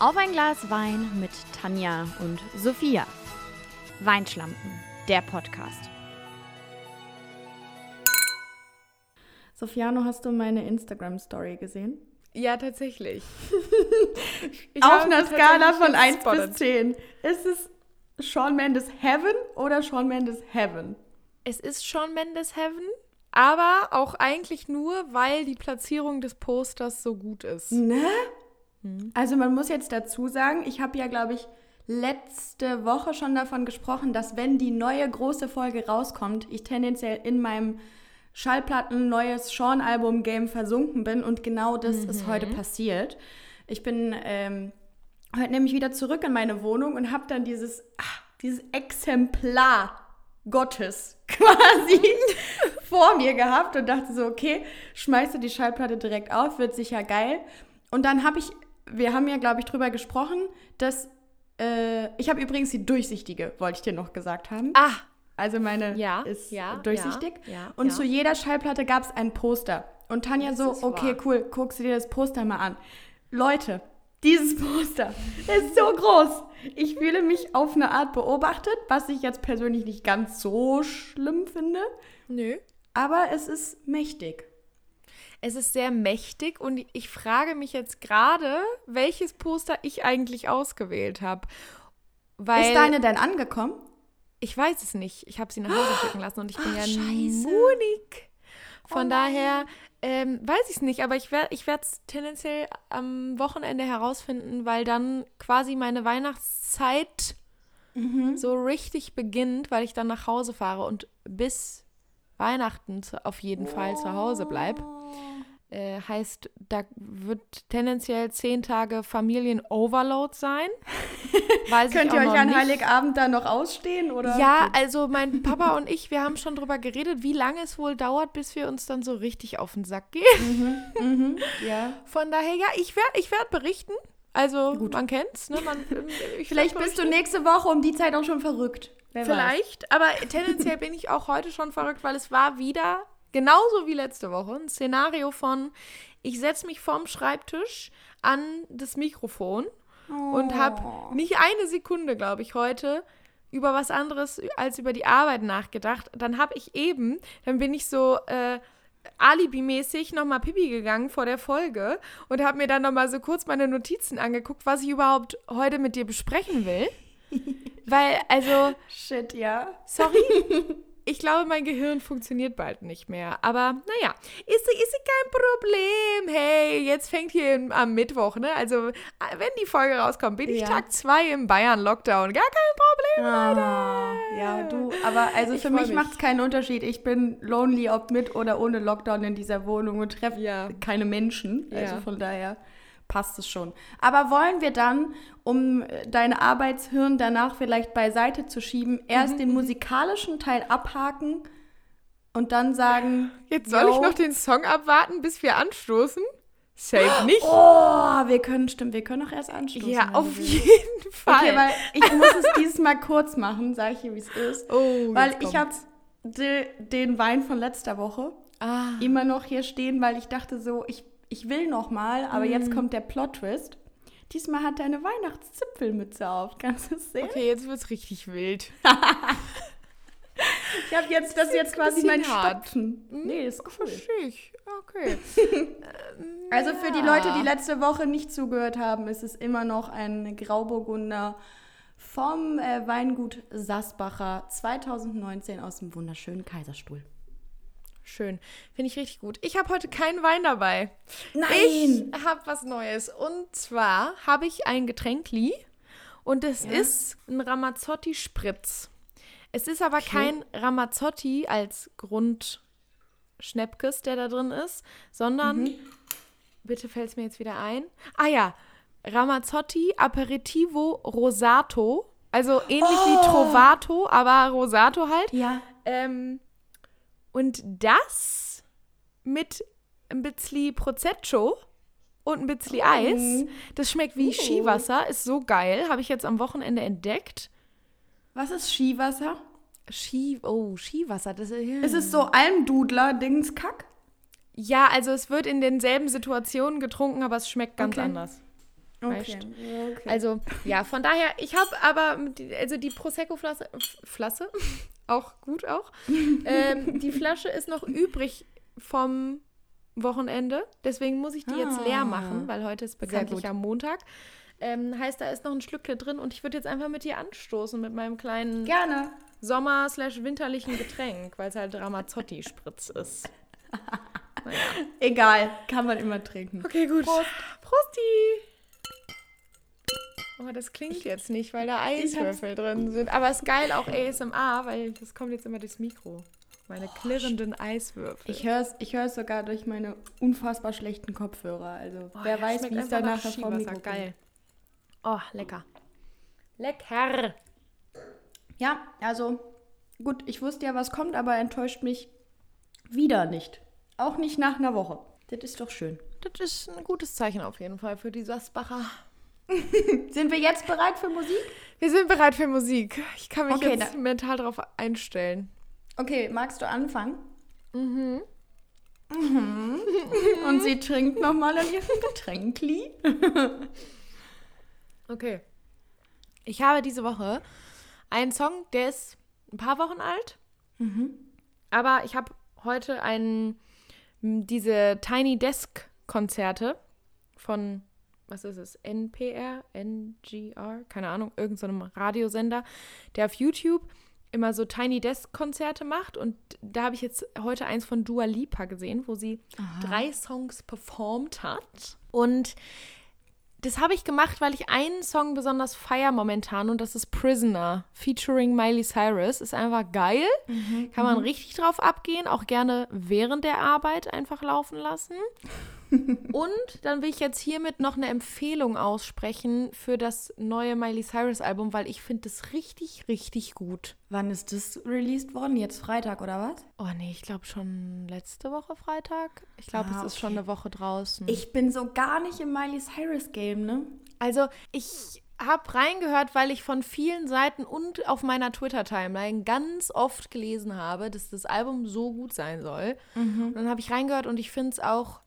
Auf ein Glas Wein mit Tanja und Sophia. Weinschlampen, der Podcast. Sofiano, hast du meine Instagram-Story gesehen? Ja, tatsächlich. Auf einer Skala von 1 bis 10. Ist es Shawn Mendes Heaven oder Shawn Mendes Heaven? Es ist Shawn Mendes Heaven, aber auch eigentlich nur, weil die Platzierung des Posters so gut ist. Ne? Hm. Also man muss jetzt dazu sagen, ich habe ja, glaube ich, letzte Woche schon davon gesprochen, dass wenn die neue große Folge rauskommt, ich tendenziell in meinem Schallplatten neues Sean-Album-Game versunken bin und genau das mhm. ist heute passiert. Ich bin ähm, heute nämlich wieder zurück in meine Wohnung und habe dann dieses, ach, dieses Exemplar Gottes quasi vor mir gehabt und dachte so, okay, schmeiße die Schallplatte direkt auf, wird sicher geil. Und dann habe ich, wir haben ja, glaube ich, drüber gesprochen, dass, äh, ich habe übrigens die durchsichtige, wollte ich dir noch gesagt haben. Ah, also meine ja, ist ja, durchsichtig. Ja, und zu jeder Schallplatte gab es ein Poster. Und Tanja das so, okay, wahr. cool, guckst du dir das Poster mal an. Leute, dieses Poster ist so groß. Ich fühle mich auf eine Art beobachtet, was ich jetzt persönlich nicht ganz so schlimm finde. Nö. Aber es ist mächtig. Es ist sehr mächtig und ich frage mich jetzt gerade, welches Poster ich eigentlich ausgewählt habe. ist deine denn angekommen? Ich weiß es nicht. Ich habe sie nach Hause schicken lassen und ich bin Ach, ja scheiße. Munig. Von oh daher ähm, weiß ich es nicht, aber ich werde ich es tendenziell am Wochenende herausfinden, weil dann quasi meine Weihnachtszeit mhm. so richtig beginnt, weil ich dann nach Hause fahre und bis Weihnachten auf jeden Fall zu Hause bleibe. Äh, heißt, da wird tendenziell zehn Tage Familien-Overload sein. Könnt ihr euch an nicht. Heiligabend da noch ausstehen? Oder? Ja, also mein Papa und ich, wir haben schon drüber geredet, wie lange es wohl dauert, bis wir uns dann so richtig auf den Sack gehen. Mhm, mhm, ja. Von daher, ja, ich werde ich werd berichten. Also, Gut. man kennt's, ne? Man, Vielleicht bist du nächste Woche um die Zeit auch schon verrückt. Wer Vielleicht, weiß. aber tendenziell bin ich auch heute schon verrückt, weil es war wieder genauso wie letzte Woche, ein Szenario von, ich setze mich vorm Schreibtisch an das Mikrofon oh. und habe nicht eine Sekunde, glaube ich, heute über was anderes als über die Arbeit nachgedacht. Dann habe ich eben, dann bin ich so äh, Alibi-mäßig nochmal Pipi gegangen vor der Folge und habe mir dann nochmal so kurz meine Notizen angeguckt, was ich überhaupt heute mit dir besprechen will. Weil, also. Shit, ja. Sorry. ich glaube, mein Gehirn funktioniert bald nicht mehr. Aber naja, ist, ist kein Problem. Hey, jetzt fängt hier am Mittwoch, ne? Also, wenn die Folge rauskommt, bin ich Tag 2 im Bayern-Lockdown. Gar kein Problem, ah, Leute. Ja, du, aber also ich für mich, mich. macht es keinen Unterschied. Ich bin lonely, ob mit oder ohne Lockdown in dieser Wohnung und treffe ja. keine Menschen. Also ja. von daher passt es schon. Aber wollen wir dann, um äh, dein Arbeitshirn danach vielleicht beiseite zu schieben, erst mhm. den musikalischen Teil abhaken und dann sagen. Jetzt soll ich noch den Song abwarten, bis wir anstoßen? Safe nicht. Oh, wir können, stimmt, wir können auch erst anstoßen. Ja, auf jeden Fall. Okay, weil ich muss es dieses Mal kurz machen, sage ich dir, wie es ist. Oh, weil ich habe de, den Wein von letzter Woche ah. immer noch hier stehen, weil ich dachte so, ich ich will noch mal, aber mm. jetzt kommt der Plot-Twist. Diesmal hat er eine Weihnachtszipfelmütze auf. Kannst du es sehen? Okay, jetzt wird es richtig wild. ich habe jetzt, das, das jetzt quasi mein Stopfen. Hm? Nee, ist cool. Ich. Okay. also für die Leute, die letzte Woche nicht zugehört haben, ist es immer noch ein Grauburgunder vom äh, Weingut Sassbacher 2019 aus dem wunderschönen Kaiserstuhl. Schön. Finde ich richtig gut. Ich habe heute keinen Wein dabei. Nein! Ich habe was Neues. Und zwar habe ich ein Getränkli und es ja. ist ein Ramazzotti Spritz. Es ist aber okay. kein Ramazzotti als Grundschnäppkes, der da drin ist, sondern, mhm. bitte fällt es mir jetzt wieder ein. Ah ja, Ramazzotti Aperitivo Rosato. Also ähnlich oh. wie Trovato, aber Rosato halt. Ja. Ähm, und das mit ein bisschen Prosecco und ein bisschen oh. Eis. Das schmeckt wie uh. Skiwasser, ist so geil. Habe ich jetzt am Wochenende entdeckt. Was ist Skiwasser? Ski, oh, Skiwasser. Das ist, ist es so Almdudler-Dingskack? Ja, also es wird in denselben Situationen getrunken, aber es schmeckt ganz okay. anders. Okay. okay. Also, ja, von daher, ich habe aber, also die Prosecco-Flasche, Flasche, auch gut auch, ähm, die Flasche ist noch übrig vom Wochenende. Deswegen muss ich die ah. jetzt leer ah. machen, weil heute ist bekanntlich am Montag. Ähm, heißt, da ist noch ein Schlückle drin und ich würde jetzt einfach mit dir anstoßen mit meinem kleinen Gerne. Sommer-winterlichen Getränk, weil es halt Ramazzotti-Spritz ist. naja. Egal, kann man immer trinken. Okay, gut. Prost. Prosti! Oh, das klingt jetzt nicht, weil da Eiswürfel drin sind. Aber es ist geil auch ASMR, weil das kommt jetzt immer durchs Mikro. Meine oh, klirrenden Eiswürfel. Ich höre es ich sogar durch meine unfassbar schlechten Kopfhörer. Also oh, wer weiß, wie es da nachher vom Mikro geil. Oh, lecker. Lecker. Ja, also gut, ich wusste ja, was kommt, aber enttäuscht mich wieder nicht. Auch nicht nach einer Woche. Das ist doch schön. Das ist ein gutes Zeichen auf jeden Fall für die Sasbacher. sind wir jetzt bereit für Musik? Wir sind bereit für Musik. Ich kann mich okay, jetzt mental darauf einstellen. Okay, magst du anfangen? Mhm. Mhm. Und sie trinkt nochmal an ihrem Getränkli. okay. Ich habe diese Woche einen Song, der ist ein paar Wochen alt. Mhm. Aber ich habe heute einen, diese Tiny Desk Konzerte von was ist es, NPR, NGR, keine Ahnung, irgendeinem so Radiosender, der auf YouTube immer so Tiny Desk Konzerte macht und da habe ich jetzt heute eins von Dua Lipa gesehen, wo sie Aha. drei Songs performt hat und das habe ich gemacht, weil ich einen Song besonders feier momentan und das ist Prisoner featuring Miley Cyrus. Ist einfach geil. Mhm, Kann man mhm. richtig drauf abgehen, auch gerne während der Arbeit einfach laufen lassen. Und dann will ich jetzt hiermit noch eine Empfehlung aussprechen für das neue Miley Cyrus Album, weil ich finde das richtig, richtig gut. Wann ist das released worden? Jetzt Freitag oder was? Oh nee, ich glaube schon letzte Woche Freitag. Ich glaube, ah, es ist okay. schon eine Woche draußen. Ich bin so gar nicht im Miley Cyrus Game, ne? Also ich habe reingehört, weil ich von vielen Seiten und auf meiner Twitter-Timeline ganz oft gelesen habe, dass das Album so gut sein soll. Mhm. Und dann habe ich reingehört und ich finde es auch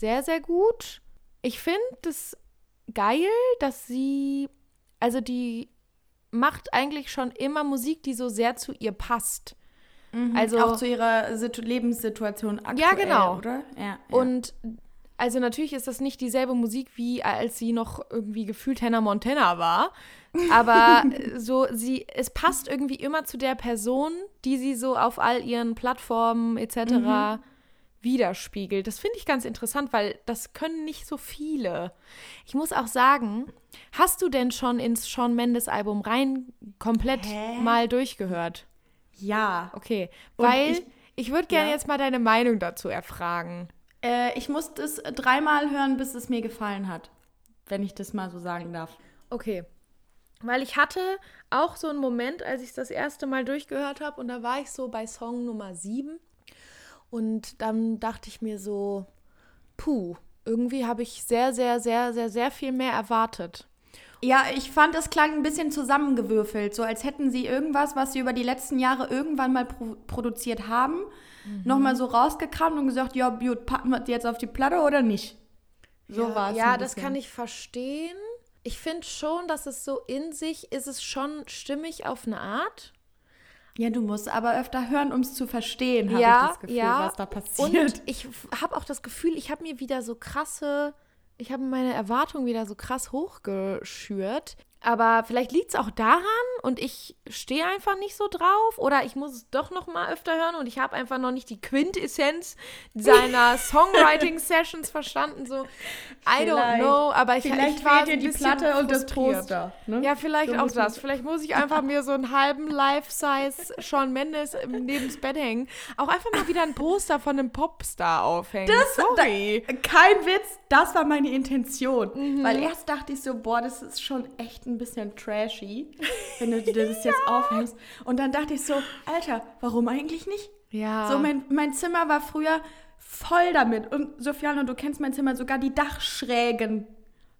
sehr, sehr gut. Ich finde es geil, dass sie, also die macht eigentlich schon immer Musik, die so sehr zu ihr passt. Mhm, also auch zu ihrer Situ Lebenssituation aktuell, ja, genau. oder? Ja, ja. Und also natürlich ist das nicht dieselbe Musik, wie als sie noch irgendwie gefühlt Hannah Montana war. Aber so, sie, es passt irgendwie immer zu der Person, die sie so auf all ihren Plattformen etc. Mhm widerspiegelt. Das finde ich ganz interessant, weil das können nicht so viele. Ich muss auch sagen, hast du denn schon ins Sean Mendes Album rein komplett Hä? mal durchgehört? Ja. Okay, Und weil ich, ich würde gerne ja. jetzt mal deine Meinung dazu erfragen. Äh, ich musste es dreimal hören, bis es mir gefallen hat, wenn ich das mal so sagen darf. Okay. Weil ich hatte auch so einen Moment, als ich es das erste Mal durchgehört habe und da war ich so bei Song Nummer 7 und dann dachte ich mir so, puh, irgendwie habe ich sehr, sehr, sehr, sehr, sehr viel mehr erwartet. Ja, ich fand, es klang ein bisschen zusammengewürfelt, so als hätten sie irgendwas, was sie über die letzten Jahre irgendwann mal pro produziert haben, mhm. nochmal so rausgekramt und gesagt, ja, gut, packen wir die jetzt auf die Platte oder nicht? So ja, war es. Ja, das kann ich verstehen. Ich finde schon, dass es so in sich ist es schon stimmig auf eine Art. Ja, du musst aber öfter hören, um es zu verstehen, habe ja, ich das Gefühl, ja. was da passiert. Und ich habe auch das Gefühl, ich habe mir wieder so krasse, ich habe meine Erwartungen wieder so krass hochgeschürt. Aber vielleicht liegt es auch daran und ich stehe einfach nicht so drauf oder ich muss es doch noch mal öfter hören und ich habe einfach noch nicht die Quintessenz seiner Songwriting-Sessions verstanden. So, I don't know, aber ich, vielleicht ich war dir die Platte und das Poster. Ne? Ja, vielleicht so auch das. Vielleicht muss ich einfach mir so einen halben Life-Size Sean Mendes neben das Bett hängen. Auch einfach mal wieder ein Poster von einem Popstar aufhängen. Das, Sorry. Da, kein Witz, das war meine Intention. Mhm. Weil erst dachte ich so, boah, das ist schon echt ein bisschen trashy, wenn du dir das jetzt aufhängst. Und dann dachte ich so, Alter, warum eigentlich nicht? Ja. So, mein, mein Zimmer war früher voll damit. Und Sofiane, du kennst mein Zimmer, sogar die Dachschrägen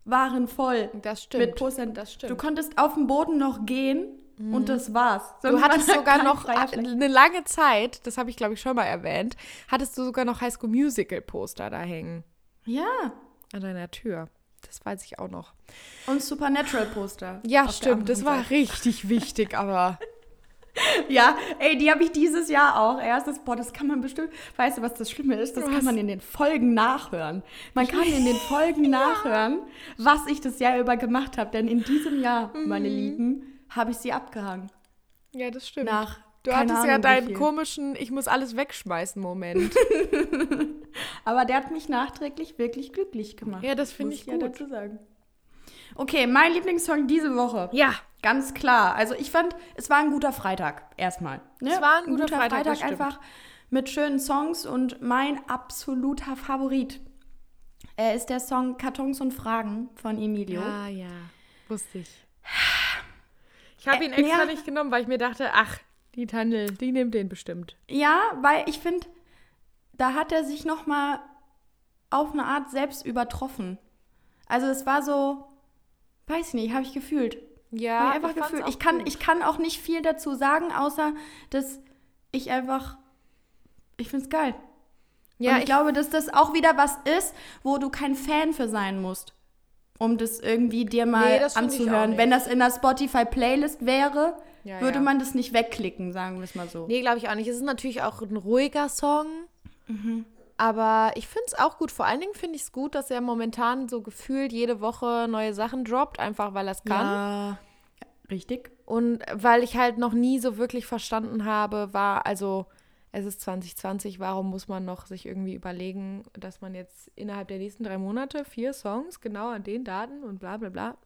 waren voll. Das stimmt. Mit Postern. Das stimmt. Du konntest auf dem Boden noch gehen mhm. und das war's. Sonst du hattest sogar noch eine lange Zeit, das habe ich glaube ich schon mal erwähnt, hattest du sogar noch High School Musical Poster da hängen. Ja. An deiner Tür. Das weiß ich auch noch. Und Supernatural-Poster. Ja, stimmt. Das war Seite. richtig wichtig, aber. ja, ey, die habe ich dieses Jahr auch. Erstes, boah, das kann man bestimmt. Weißt du, was das Schlimme ist? Das was? kann man in den Folgen nachhören. Man kann in den Folgen ja. nachhören, was ich das Jahr über gemacht habe. Denn in diesem Jahr, mhm. meine Lieben, habe ich sie abgehangen. Ja, das stimmt. Nach Du Keine hattest Ahnung, ja deinen komischen Ich muss alles wegschmeißen Moment. Aber der hat mich nachträglich wirklich glücklich gemacht. Ja, das finde ich gut. Ja dazu sagen. Okay, mein Lieblingssong diese Woche. Ja. Ganz klar. Also ich fand, es war ein guter Freitag erstmal. Ne? Es war ein, ein guter, guter, Freitag, Freitag einfach mit schönen Songs und mein absoluter Favorit äh, ist der Song Kartons und Fragen von Emilio. Ah ja, wusste ich. Ich habe ihn extra ja. nicht genommen, weil ich mir dachte, ach, die Tandel, die nimmt den bestimmt. Ja, weil ich finde, da hat er sich noch mal auf eine Art selbst übertroffen. Also es war so, weiß ich nicht, habe ich gefühlt. Ja, ich einfach gefühlt. Ich kann, ich kann auch nicht viel dazu sagen, außer dass ich einfach, ich finde es geil. Ja, Und ich, ich glaube, dass das auch wieder was ist, wo du kein Fan für sein musst, um das irgendwie dir mal nee, anzuhören. Wenn das in der Spotify-Playlist wäre, ja, würde ja. man das nicht wegklicken, sagen wir es mal so. Nee, glaube ich auch nicht. Es ist natürlich auch ein ruhiger Song. Mhm. Aber ich finde es auch gut. Vor allen Dingen finde ich es gut, dass er momentan so gefühlt jede Woche neue Sachen droppt, einfach weil er es kann. Ja, richtig. Und weil ich halt noch nie so wirklich verstanden habe, war, also es ist 2020, warum muss man noch sich irgendwie überlegen, dass man jetzt innerhalb der nächsten drei Monate vier Songs genau an den Daten und bla bla bla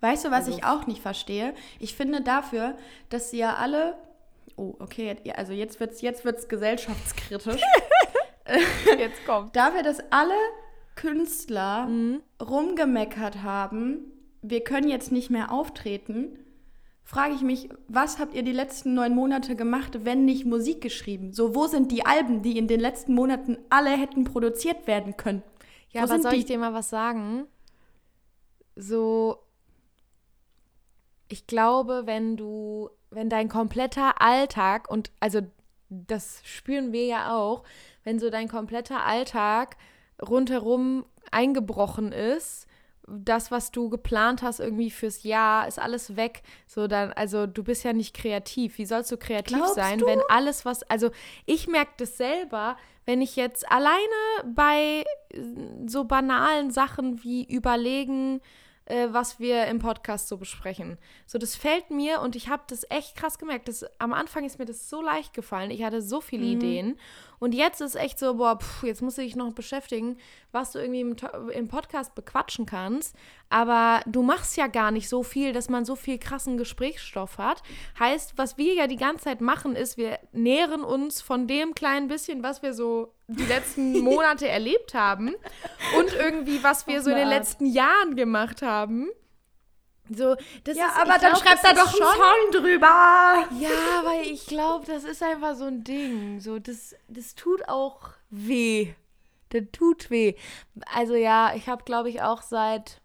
Weißt du, was also, ich auch nicht verstehe? Ich finde dafür, dass sie ja alle. Oh, okay, also jetzt wird es jetzt wird's gesellschaftskritisch. jetzt kommt. Dafür, dass alle Künstler mhm. rumgemeckert haben, wir können jetzt nicht mehr auftreten, frage ich mich, was habt ihr die letzten neun Monate gemacht, wenn nicht Musik geschrieben? So, wo sind die Alben, die in den letzten Monaten alle hätten produziert werden können? Ja, wo aber soll die? ich dir mal was sagen? So, ich glaube, wenn du, wenn dein kompletter Alltag und also das spüren wir ja auch, wenn so dein kompletter Alltag rundherum eingebrochen ist, das, was du geplant hast irgendwie fürs Jahr, ist alles weg. So dann, also du bist ja nicht kreativ. Wie sollst du kreativ Glaubst sein, du? wenn alles, was, also ich merke das selber, wenn ich jetzt alleine bei so banalen Sachen wie überlegen, äh, was wir im Podcast so besprechen. So, das fällt mir und ich habe das echt krass gemerkt. Das, am Anfang ist mir das so leicht gefallen. Ich hatte so viele mhm. Ideen. Und jetzt ist echt so, boah, pff, jetzt musst du dich noch beschäftigen, was du irgendwie im, im, Podcast bequatschen kannst. Aber du machst ja gar nicht so viel, dass man so viel krassen Gesprächsstoff hat. Heißt, was wir ja die ganze Zeit machen, ist, wir nähren uns von dem kleinen bisschen, was wir so die letzten Monate erlebt haben und irgendwie, was wir so in den letzten Jahren gemacht haben. So, das ja, ist, aber dann glaub, schreibt da doch schon, einen Song drüber. Ja, weil ich glaube, das ist einfach so ein Ding. So, das, das tut auch weh. Das tut weh. Also ja, ich habe, glaube ich, auch seit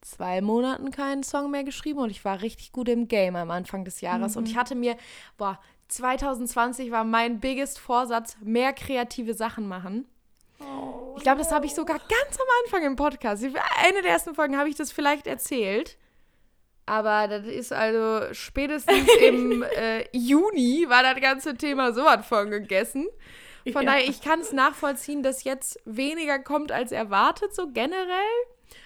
zwei Monaten keinen Song mehr geschrieben und ich war richtig gut im Game am Anfang des Jahres. Mhm. Und ich hatte mir, boah, 2020 war mein biggest Vorsatz, mehr kreative Sachen machen. Oh, ich glaube, das habe ich sogar ganz am Anfang im Podcast. Eine der ersten Folgen habe ich das vielleicht erzählt. Aber das ist also spätestens im äh, Juni war das ganze Thema so was von gegessen. Von ja. daher, ich kann es nachvollziehen, dass jetzt weniger kommt als erwartet, so generell.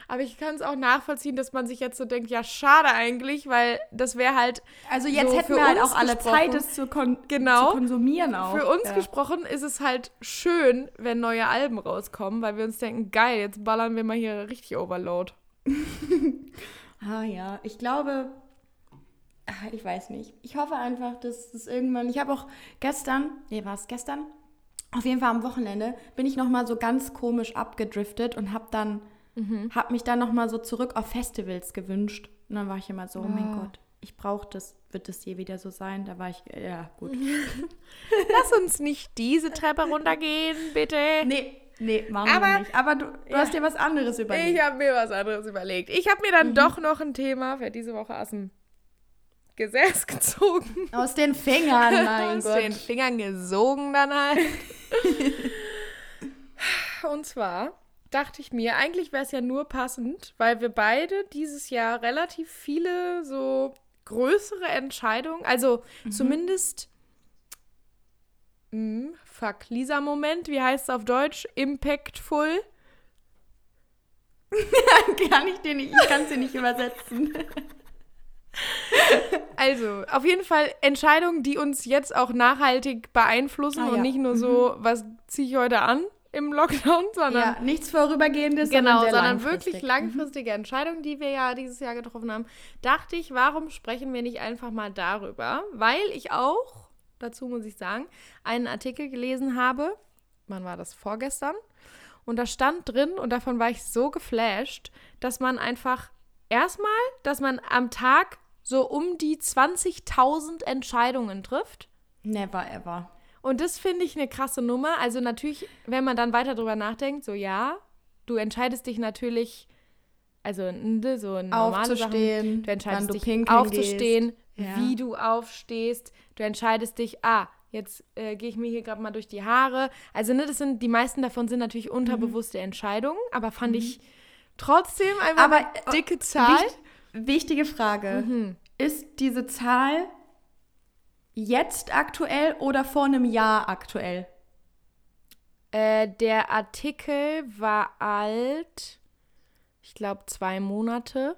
Aber ich kann es auch nachvollziehen, dass man sich jetzt so denkt, ja, schade eigentlich, weil das wäre halt. Also jetzt so hätten wir halt auch alle Zeit, das zu, kon genau, zu konsumieren auch. Für uns ja. gesprochen ist es halt schön, wenn neue Alben rauskommen, weil wir uns denken, geil, jetzt ballern wir mal hier richtig Overload. ah ja, ich glaube, ach, ich weiß nicht. Ich hoffe einfach, dass es irgendwann. Ich habe auch gestern, nee, war es gestern? Auf jeden Fall am Wochenende bin ich noch mal so ganz komisch abgedriftet und habe dann Mhm. Habe mich dann nochmal so zurück auf Festivals gewünscht. Und dann war ich immer so, oh, oh mein Gott, ich brauche das. Wird das je wieder so sein? Da war ich, ja, gut. Lass uns nicht diese Treppe runtergehen, bitte. Nee, nee, machen Aber, wir nicht. Aber du, du ja, hast dir was anderes überlegt. Ich habe mir was anderes überlegt. Ich habe mir dann mhm. doch noch ein Thema für diese Woche aus dem Gesäß gezogen. Aus den Fingern, mein Aus Gott. Aus den Fingern gesogen dann halt. Und zwar dachte ich mir, eigentlich wäre es ja nur passend, weil wir beide dieses Jahr relativ viele so größere Entscheidungen, also mhm. zumindest mh, hm, fuck, Lisa-Moment, wie heißt es auf Deutsch? Impactful. kann ich den nicht, ich kann dir nicht übersetzen. Also, auf jeden Fall Entscheidungen, die uns jetzt auch nachhaltig beeinflussen ah, und ja. nicht nur so, mhm. was ziehe ich heute an im Lockdown, sondern. Ja, nichts Vorübergehendes, genau, sondern, sondern wirklich langfristige mhm. Entscheidungen, die wir ja dieses Jahr getroffen haben. Dachte ich, warum sprechen wir nicht einfach mal darüber? Weil ich auch, dazu muss ich sagen, einen Artikel gelesen habe. Wann war das? Vorgestern. Und da stand drin, und davon war ich so geflasht, dass man einfach erstmal, dass man am Tag so um die 20.000 Entscheidungen trifft. Never ever. Und das finde ich eine krasse Nummer. Also natürlich, wenn man dann weiter drüber nachdenkt, so ja, du entscheidest dich natürlich, also so normale aufzustehen, Sachen. Du entscheidest du dich aufzustehen, ja. wie du aufstehst. Du entscheidest dich, ah, jetzt äh, gehe ich mir hier gerade mal durch die Haare. Also ne, das sind die meisten davon sind natürlich unterbewusste mhm. Entscheidungen, aber fand mhm. ich trotzdem einfach aber, eine dicke Zahl. Wicht, wichtige Frage. Mhm. Ist diese Zahl jetzt aktuell oder vor einem Jahr aktuell? Äh, der Artikel war alt, ich glaube zwei Monate.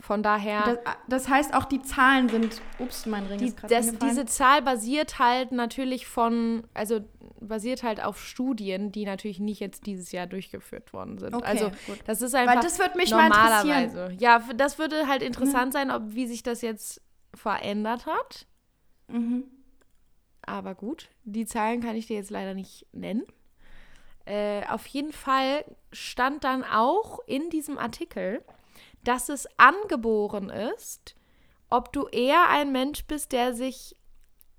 Von daher. Das, das, heißt, auch die Zahlen sind. Ups, mein Ring die, ist gerade Diese Zahl basiert halt natürlich von, also basiert halt auf Studien, die natürlich nicht jetzt dieses Jahr durchgeführt worden sind. Okay, also gut. das ist einfach Weil das wird mich normalerweise. Mal ja, das würde halt interessant mhm. sein, ob wie sich das jetzt verändert hat. Mhm. Aber gut, die Zahlen kann ich dir jetzt leider nicht nennen. Äh, auf jeden Fall stand dann auch in diesem Artikel, dass es angeboren ist, ob du eher ein Mensch bist, der sich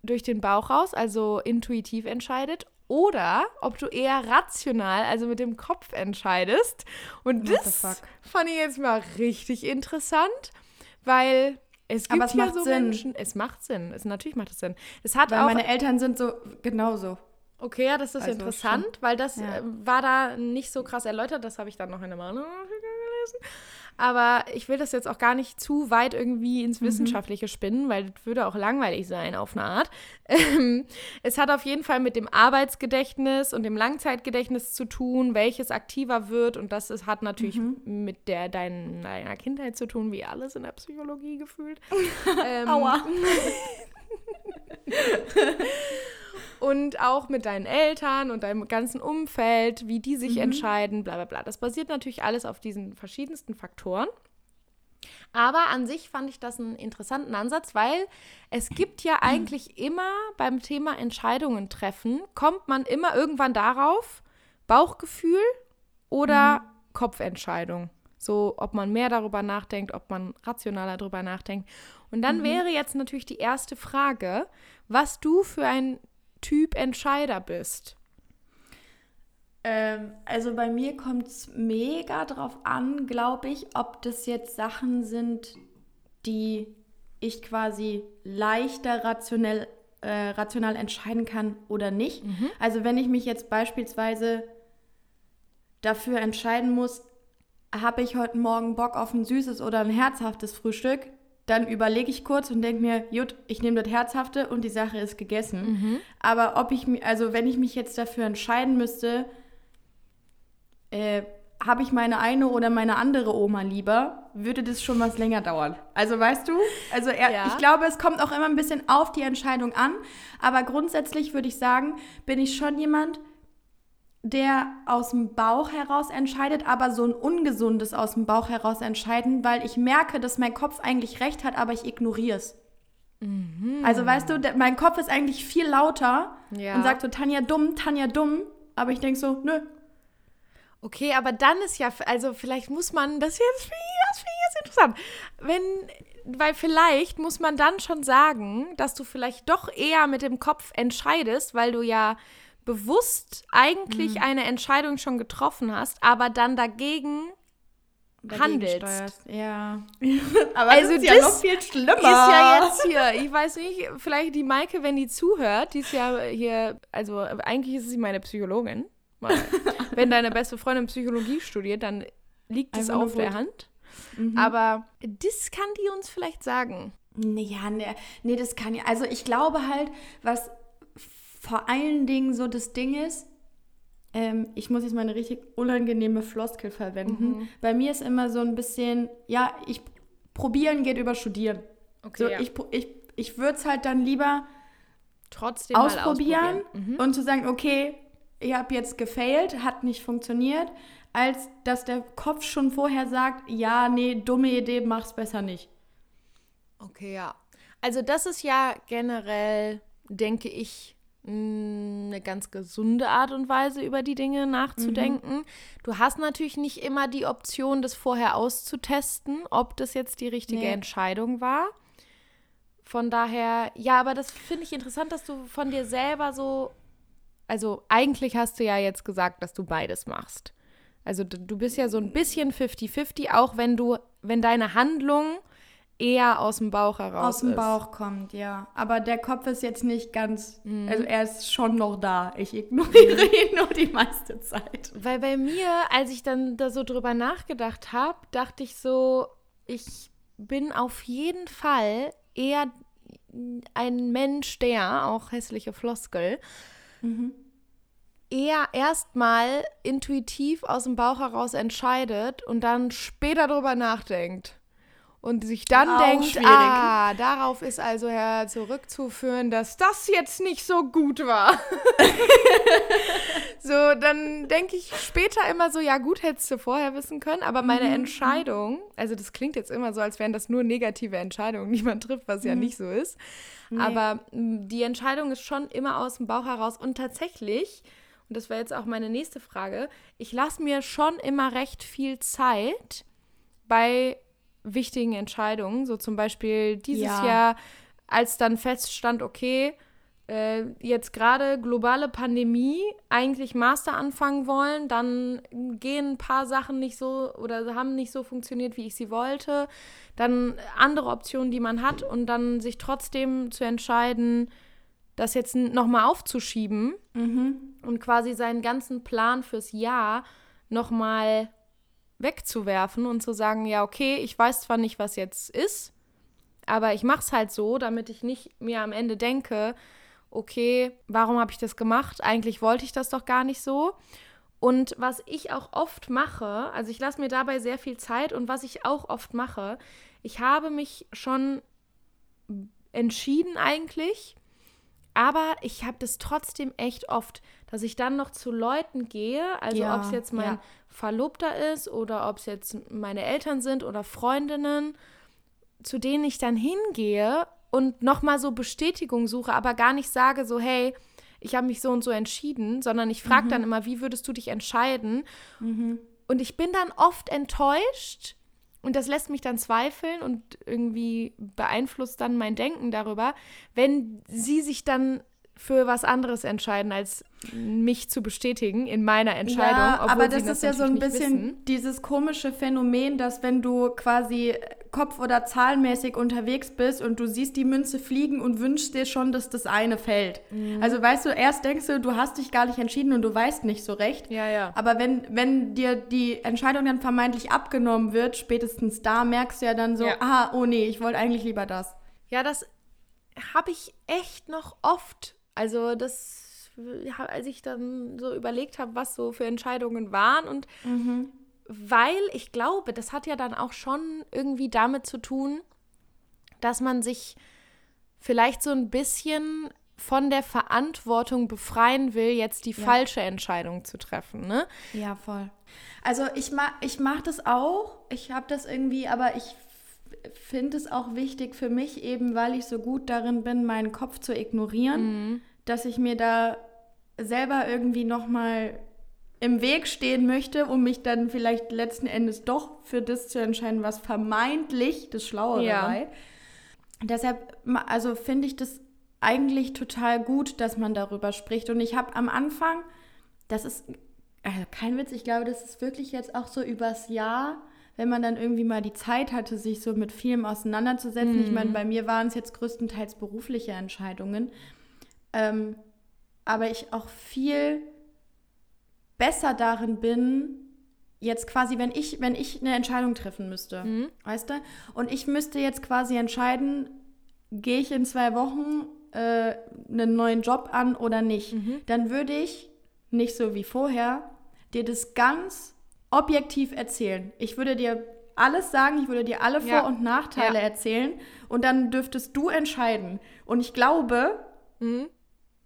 durch den Bauch raus, also intuitiv entscheidet, oder ob du eher rational, also mit dem Kopf entscheidest. Und What das fand ich jetzt mal richtig interessant, weil es gibt es ja so Sinn. Menschen. Es macht Sinn. Es, natürlich macht es Sinn. Es hat weil auch, meine Eltern sind so genauso. Okay, ja, das ist also interessant, schon. weil das ja. Äh, war da nicht so krass erläutert. Das habe ich dann noch in gelesen. Aber ich will das jetzt auch gar nicht zu weit irgendwie ins mhm. Wissenschaftliche spinnen, weil das würde auch langweilig sein auf eine Art. Ähm, es hat auf jeden Fall mit dem Arbeitsgedächtnis und dem Langzeitgedächtnis zu tun, welches aktiver wird. Und das ist, hat natürlich mhm. mit der, dein, deiner Kindheit zu tun, wie alles in der Psychologie gefühlt. ähm, Aua. und auch mit deinen Eltern und deinem ganzen Umfeld, wie die sich mhm. entscheiden, bla bla bla. Das basiert natürlich alles auf diesen verschiedensten Faktoren. Aber an sich fand ich das einen interessanten Ansatz, weil es gibt ja eigentlich immer beim Thema Entscheidungen treffen, kommt man immer irgendwann darauf, Bauchgefühl oder mhm. Kopfentscheidung. So, ob man mehr darüber nachdenkt, ob man rationaler darüber nachdenkt. Und dann mhm. wäre jetzt natürlich die erste Frage, was du für ein Typ Entscheider bist? Ähm, also bei mir kommt es mega drauf an, glaube ich, ob das jetzt Sachen sind, die ich quasi leichter rationell, äh, rational entscheiden kann oder nicht. Mhm. Also wenn ich mich jetzt beispielsweise dafür entscheiden muss, habe ich heute Morgen Bock auf ein süßes oder ein herzhaftes Frühstück, dann überlege ich kurz und denke mir, gut, ich nehme das Herzhafte und die Sache ist gegessen. Mhm. Aber ob ich also wenn ich mich jetzt dafür entscheiden müsste, äh, habe ich meine eine oder meine andere Oma lieber, würde das schon was länger dauern. Also weißt du, also er, ja. ich glaube, es kommt auch immer ein bisschen auf die Entscheidung an. Aber grundsätzlich würde ich sagen, bin ich schon jemand, der aus dem Bauch heraus entscheidet, aber so ein ungesundes aus dem Bauch heraus entscheiden, weil ich merke, dass mein Kopf eigentlich recht hat, aber ich ignoriere es. Mhm. Also weißt du, der, mein Kopf ist eigentlich viel lauter ja. und sagt so, Tanja dumm, Tanja dumm, aber ich denke so, nö. Okay, aber dann ist ja, also vielleicht muss man, das jetzt, das finde ich jetzt interessant, wenn, weil vielleicht muss man dann schon sagen, dass du vielleicht doch eher mit dem Kopf entscheidest, weil du ja bewusst eigentlich mhm. eine Entscheidung schon getroffen hast, aber dann dagegen, dagegen handelst. Steuerst. Ja. aber also das ist das ja noch viel schlimmer. Ist ja jetzt hier, ich weiß nicht, vielleicht die Maike, wenn die zuhört, die ist ja hier, also eigentlich ist sie meine Psychologin. Wenn deine beste Freundin Psychologie studiert, dann liegt es auf der Hand. Mhm. Aber das kann die uns vielleicht sagen. Nee, ja, nee, nee, das kann ja. Also ich glaube halt, was vor allen Dingen so das Ding ist, ähm, ich muss jetzt mal eine richtig unangenehme Floskel verwenden. Mhm. Bei mir ist immer so ein bisschen, ja, ich probieren geht über studieren. Okay, so, ja. Ich, ich, ich würde es halt dann lieber trotzdem ausprobieren, ausprobieren. Mhm. und zu sagen, okay, ich habe jetzt gefailt, hat nicht funktioniert, als dass der Kopf schon vorher sagt, ja, nee, dumme Idee, mach's besser nicht. Okay, ja. Also das ist ja generell, denke ich, eine ganz gesunde Art und Weise, über die Dinge nachzudenken. Mhm. Du hast natürlich nicht immer die Option, das vorher auszutesten, ob das jetzt die richtige nee. Entscheidung war. Von daher, ja, aber das finde ich interessant, dass du von dir selber so, also eigentlich hast du ja jetzt gesagt, dass du beides machst. Also du bist ja so ein bisschen 50-50, auch wenn du, wenn deine Handlung eher aus dem Bauch heraus Aus dem ist. Bauch kommt, ja. Aber der Kopf ist jetzt nicht ganz, mhm. also er ist schon noch da. Ich ignoriere mhm. ihn nur die meiste Zeit. Weil bei mir, als ich dann da so drüber nachgedacht habe, dachte ich so, ich bin auf jeden Fall eher ein Mensch, der, auch hässliche Floskel, mhm. eher erstmal intuitiv aus dem Bauch heraus entscheidet und dann später drüber nachdenkt und sich dann Auch denkt, schwierig. ah, darauf ist also ja zurückzuführen, dass das jetzt nicht so gut war. so, dann denke ich später immer so, ja gut, hättest du vorher wissen können, aber meine mhm. Entscheidung, also das klingt jetzt immer so, als wären das nur negative Entscheidungen, die man trifft, was mhm. ja nicht so ist. Nee. Aber die Entscheidung ist schon immer aus dem Bauch heraus und tatsächlich, und das wäre jetzt auch meine nächste Frage, ich lasse mir schon immer recht viel Zeit bei wichtigen Entscheidungen. So zum Beispiel dieses ja. Jahr, als dann feststand, okay, äh, jetzt gerade globale Pandemie, eigentlich Master anfangen wollen, dann gehen ein paar Sachen nicht so oder haben nicht so funktioniert, wie ich sie wollte. Dann andere Optionen, die man hat und dann sich trotzdem zu entscheiden, das jetzt nochmal aufzuschieben mhm. und quasi seinen ganzen Plan fürs Jahr nochmal wegzuwerfen und zu sagen, ja, okay, ich weiß zwar nicht, was jetzt ist, aber ich mache es halt so, damit ich nicht mir am Ende denke, okay, warum habe ich das gemacht? Eigentlich wollte ich das doch gar nicht so. Und was ich auch oft mache, also ich lasse mir dabei sehr viel Zeit und was ich auch oft mache, ich habe mich schon entschieden eigentlich, aber ich habe das trotzdem echt oft, dass ich dann noch zu Leuten gehe, also ja, ob es jetzt mein ja. Verlobter ist oder ob es jetzt meine Eltern sind oder Freundinnen, zu denen ich dann hingehe und nochmal so Bestätigung suche, aber gar nicht sage so, hey, ich habe mich so und so entschieden, sondern ich frage mhm. dann immer, wie würdest du dich entscheiden? Mhm. Und ich bin dann oft enttäuscht und das lässt mich dann zweifeln und irgendwie beeinflusst dann mein Denken darüber, wenn sie sich dann für was anderes entscheiden, als mich zu bestätigen in meiner Entscheidung. Ja, aber das ist ja so ein bisschen wissen. dieses komische Phänomen, dass wenn du quasi kopf- oder zahlenmäßig unterwegs bist und du siehst die Münze fliegen und wünschst dir schon, dass das eine fällt. Mhm. Also weißt du, erst denkst du, du hast dich gar nicht entschieden und du weißt nicht so recht. Ja, ja. Aber wenn, wenn dir die Entscheidung dann vermeintlich abgenommen wird, spätestens da merkst du ja dann so, ja. ah, oh nee, ich wollte eigentlich lieber das. Ja, das habe ich echt noch oft also das, als ich dann so überlegt habe, was so für Entscheidungen waren und mhm. weil ich glaube, das hat ja dann auch schon irgendwie damit zu tun, dass man sich vielleicht so ein bisschen von der Verantwortung befreien will, jetzt die ja. falsche Entscheidung zu treffen, ne? Ja, voll. Also ich mach, ich mach das auch. Ich habe das irgendwie, aber ich finde es auch wichtig für mich eben, weil ich so gut darin bin, meinen Kopf zu ignorieren, mhm. Dass ich mir da selber irgendwie nochmal im Weg stehen möchte, um mich dann vielleicht letzten Endes doch für das zu entscheiden, was vermeintlich das Schlauere ja. sei. Deshalb, also finde ich das eigentlich total gut, dass man darüber spricht. Und ich habe am Anfang, das ist also kein Witz, ich glaube, das ist wirklich jetzt auch so übers Jahr wenn man dann irgendwie mal die Zeit hatte, sich so mit vielem auseinanderzusetzen. Mhm. Ich meine, mhm. bei mir waren es jetzt größtenteils berufliche Entscheidungen. Ähm, aber ich auch viel besser darin bin, jetzt quasi, wenn ich, wenn ich eine Entscheidung treffen müsste, mhm. weißt du? Und ich müsste jetzt quasi entscheiden, gehe ich in zwei Wochen äh, einen neuen Job an oder nicht, mhm. dann würde ich, nicht so wie vorher, dir das ganz objektiv erzählen. Ich würde dir alles sagen, ich würde dir alle Vor- ja. und Nachteile ja. erzählen und dann dürftest du entscheiden. Und ich glaube, mhm.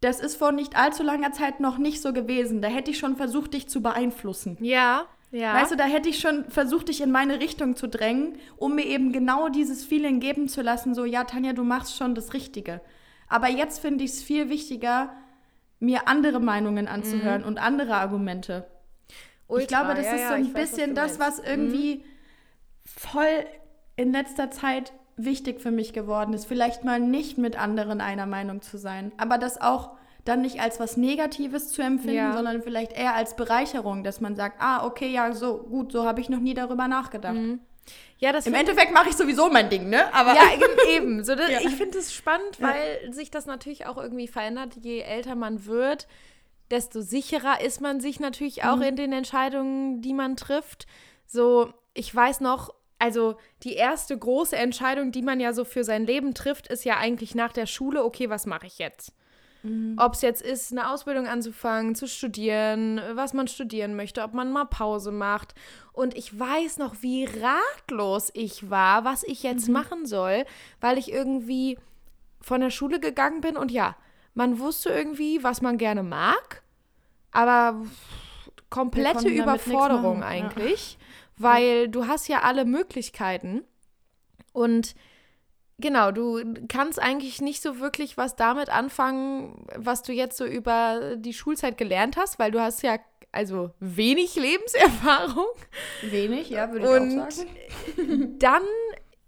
Das ist vor nicht allzu langer Zeit noch nicht so gewesen. Da hätte ich schon versucht, dich zu beeinflussen. Ja, ja. Weißt du, da hätte ich schon versucht, dich in meine Richtung zu drängen, um mir eben genau dieses Feeling geben zu lassen, so, ja, Tanja, du machst schon das Richtige. Aber jetzt finde ich es viel wichtiger, mir andere Meinungen anzuhören mhm. und andere Argumente. Ultra, ich glaube, das ja, ist so ein weiß, bisschen was das, was irgendwie mhm. voll in letzter Zeit wichtig für mich geworden ist. Vielleicht mal nicht mit anderen einer Meinung zu sein, aber das auch dann nicht als was Negatives zu empfinden, ja. sondern vielleicht eher als Bereicherung, dass man sagt, ah, okay, ja, so gut, so habe ich noch nie darüber nachgedacht. Mhm. Ja, das Im Endeffekt mache ich sowieso mein Ding, ne? Aber ja, eben. So, das, ja. Ich finde es spannend, weil ja. sich das natürlich auch irgendwie verändert. Je älter man wird, desto sicherer ist man sich natürlich auch mhm. in den Entscheidungen, die man trifft. So, ich weiß noch, also die erste große Entscheidung, die man ja so für sein Leben trifft, ist ja eigentlich nach der Schule, okay, was mache ich jetzt? Mhm. Ob es jetzt ist, eine Ausbildung anzufangen, zu studieren, was man studieren möchte, ob man mal Pause macht. Und ich weiß noch, wie ratlos ich war, was ich jetzt mhm. machen soll, weil ich irgendwie von der Schule gegangen bin und ja, man wusste irgendwie, was man gerne mag, aber komplette Überforderung eigentlich, ja. Weil du hast ja alle Möglichkeiten und genau, du kannst eigentlich nicht so wirklich was damit anfangen, was du jetzt so über die Schulzeit gelernt hast, weil du hast ja also wenig Lebenserfahrung. Wenig, ja, würde ich Und auch sagen. dann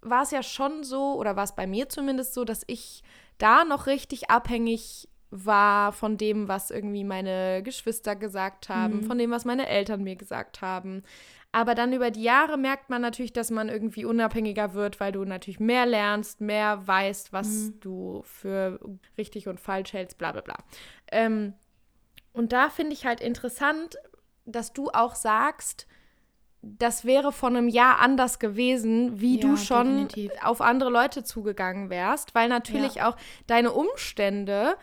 war es ja schon so, oder war es bei mir zumindest so, dass ich da noch richtig abhängig war von dem, was irgendwie meine Geschwister gesagt haben, mhm. von dem, was meine Eltern mir gesagt haben. Aber dann über die Jahre merkt man natürlich, dass man irgendwie unabhängiger wird, weil du natürlich mehr lernst, mehr weißt, was mhm. du für richtig und falsch hältst, bla bla bla. Ähm, und da finde ich halt interessant, dass du auch sagst, das wäre vor einem Jahr anders gewesen, wie ja, du schon definitiv. auf andere Leute zugegangen wärst, weil natürlich ja. auch deine Umstände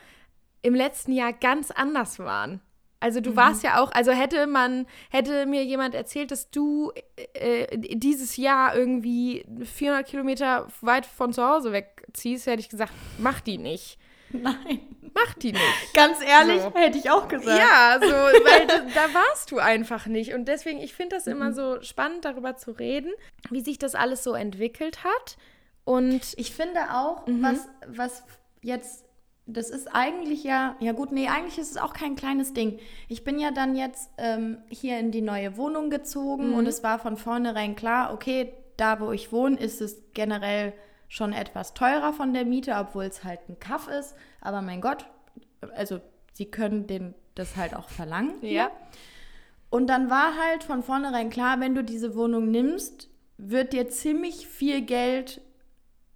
im letzten Jahr ganz anders waren. Also du mhm. warst ja auch, also hätte man, hätte mir jemand erzählt, dass du äh, dieses Jahr irgendwie 400 Kilometer weit von zu Hause wegziehst, hätte ich gesagt, mach die nicht. Nein. Mach die nicht. Ganz ehrlich, so. hätte ich auch gesagt. Ja, so, weil da, da warst du einfach nicht. Und deswegen, ich finde das mhm. immer so spannend, darüber zu reden, wie sich das alles so entwickelt hat. Und ich finde auch, mhm. was, was jetzt das ist eigentlich ja, ja gut, nee, eigentlich ist es auch kein kleines Ding. Ich bin ja dann jetzt ähm, hier in die neue Wohnung gezogen mhm. und es war von vornherein klar, okay, da wo ich wohne, ist es generell schon etwas teurer von der Miete, obwohl es halt ein Kaff ist. Aber mein Gott, also sie können den, das halt auch verlangen. Ja. Und dann war halt von vornherein klar, wenn du diese Wohnung nimmst, wird dir ziemlich viel Geld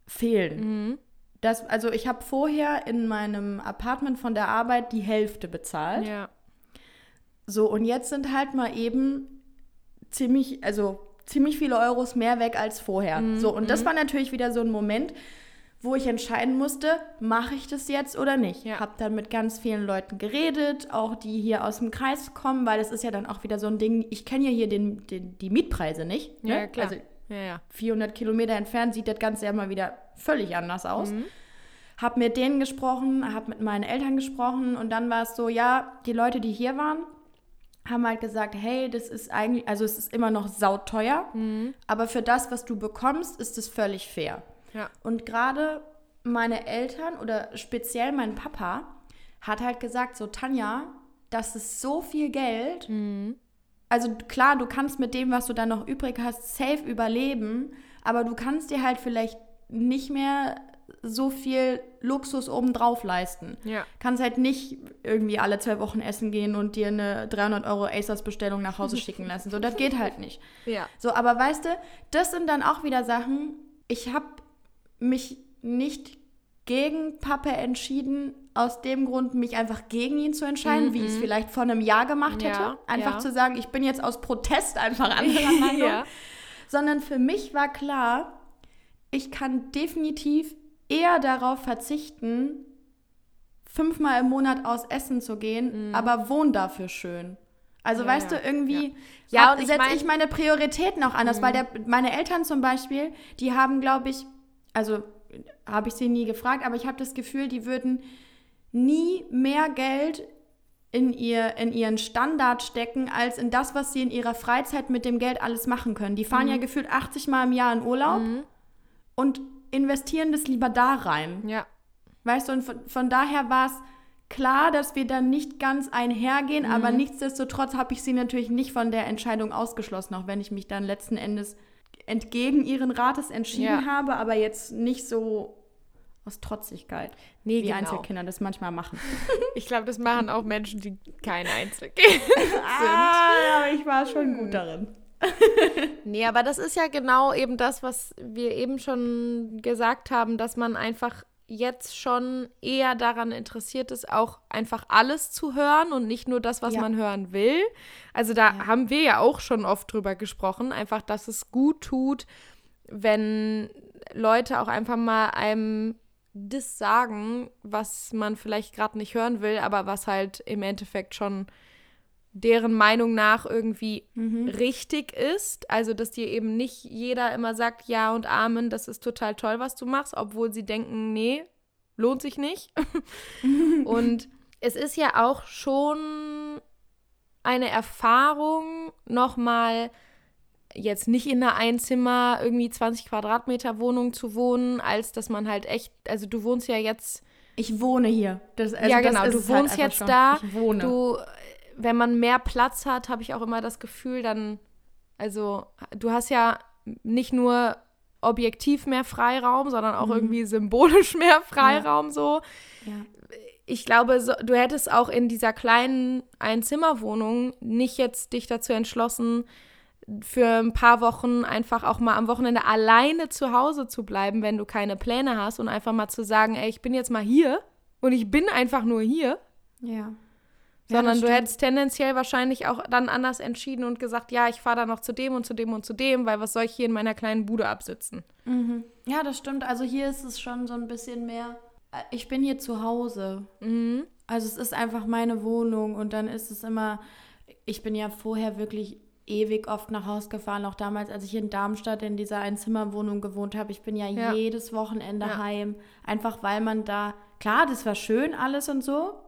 fehlen. Mhm. Das, also ich habe vorher in meinem Apartment von der Arbeit die Hälfte bezahlt. Ja. So, und jetzt sind halt mal eben ziemlich, also ziemlich viele Euros mehr weg als vorher. Mhm. So, und das mhm. war natürlich wieder so ein Moment, wo ich entscheiden musste, mache ich das jetzt oder nicht. Ja. Habe dann mit ganz vielen Leuten geredet, auch die hier aus dem Kreis kommen, weil das ist ja dann auch wieder so ein Ding, ich kenne ja hier den, den, die Mietpreise nicht. Ne? Ja, klar. Also ja, ja. 400 Kilometer entfernt sieht das Ganze ja mal wieder völlig anders aus. Mhm. Hab mit denen gesprochen, hab mit meinen Eltern gesprochen und dann war es so, ja, die Leute, die hier waren, haben halt gesagt, hey, das ist eigentlich, also es ist immer noch sauteuer, mhm. aber für das, was du bekommst, ist es völlig fair. Ja. Und gerade meine Eltern oder speziell mein Papa hat halt gesagt, so Tanja, das ist so viel Geld, mhm also klar, du kannst mit dem, was du dann noch übrig hast, safe überleben, aber du kannst dir halt vielleicht nicht mehr so viel Luxus obendrauf leisten. Ja. Kannst halt nicht irgendwie alle zwei Wochen essen gehen und dir eine 300 Euro Acers-Bestellung nach Hause schicken lassen. So, das geht halt nicht. Ja. So, aber weißt du, das sind dann auch wieder Sachen, ich habe mich nicht gegen Pappe entschieden, aus dem Grund, mich einfach gegen ihn zu entscheiden, mhm. wie ich es vielleicht vor einem Jahr gemacht hätte. Ja, einfach ja. zu sagen, ich bin jetzt aus Protest einfach anderer Meinung. ja. Sondern für mich war klar, ich kann definitiv eher darauf verzichten, fünfmal im Monat aus Essen zu gehen, mhm. aber wohn dafür schön. Also ja, weißt du, irgendwie ja. setze ich meine Prioritäten auch anders, mhm. weil der, meine Eltern zum Beispiel, die haben, glaube ich, also habe ich sie nie gefragt, aber ich habe das Gefühl, die würden nie mehr Geld in, ihr, in ihren Standard stecken, als in das, was sie in ihrer Freizeit mit dem Geld alles machen können. Die fahren mhm. ja gefühlt 80 Mal im Jahr in Urlaub mhm. und investieren das lieber da rein. Ja. Weißt du, und von, von daher war es klar, dass wir dann nicht ganz einhergehen, mhm. aber nichtsdestotrotz habe ich sie natürlich nicht von der Entscheidung ausgeschlossen, auch wenn ich mich dann letzten Endes entgegen ihren Rates entschieden ja. habe, aber jetzt nicht so aus Trotzigkeit, nee, wie genau. Einzelkinder das manchmal machen. Ich glaube, das machen auch Menschen, die keine Einzelkinder sind. Ah, aber ich war schon gut darin. nee, aber das ist ja genau eben das, was wir eben schon gesagt haben, dass man einfach jetzt schon eher daran interessiert ist, auch einfach alles zu hören und nicht nur das, was ja. man hören will. Also da ja. haben wir ja auch schon oft drüber gesprochen, einfach, dass es gut tut, wenn Leute auch einfach mal einem das sagen, was man vielleicht gerade nicht hören will, aber was halt im Endeffekt schon deren Meinung nach irgendwie mhm. richtig ist. Also, dass dir eben nicht jeder immer sagt, ja und Amen, das ist total toll, was du machst, obwohl sie denken, nee, lohnt sich nicht. und es ist ja auch schon eine Erfahrung, nochmal jetzt nicht in einer Einzimmer, irgendwie 20 Quadratmeter Wohnung zu wohnen, als dass man halt echt, also du wohnst ja jetzt. Ich wohne hier. Das, also ja, genau, du halt wohnst halt jetzt schon. da. Ich wohne. Du wenn man mehr Platz hat, habe ich auch immer das Gefühl, dann, also du hast ja nicht nur objektiv mehr Freiraum, sondern auch mhm. irgendwie symbolisch mehr Freiraum ja. so. Ja. Ich glaube, so, du hättest auch in dieser kleinen Einzimmerwohnung nicht jetzt dich dazu entschlossen, für ein paar Wochen einfach auch mal am Wochenende alleine zu Hause zu bleiben, wenn du keine Pläne hast und einfach mal zu sagen, ey, ich bin jetzt mal hier und ich bin einfach nur hier. Ja. Sondern ja, du hättest tendenziell wahrscheinlich auch dann anders entschieden und gesagt, ja, ich fahre da noch zu dem und zu dem und zu dem, weil was soll ich hier in meiner kleinen Bude absitzen? Mhm. Ja, das stimmt. Also hier ist es schon so ein bisschen mehr, äh, ich bin hier zu Hause. Mhm. Also es ist einfach meine Wohnung und dann ist es immer, ich bin ja vorher wirklich ewig oft nach Hause gefahren, auch damals, als ich in Darmstadt in dieser Einzimmerwohnung gewohnt habe. Ich bin ja, ja. jedes Wochenende ja. heim, einfach weil man da, klar, das war schön alles und so,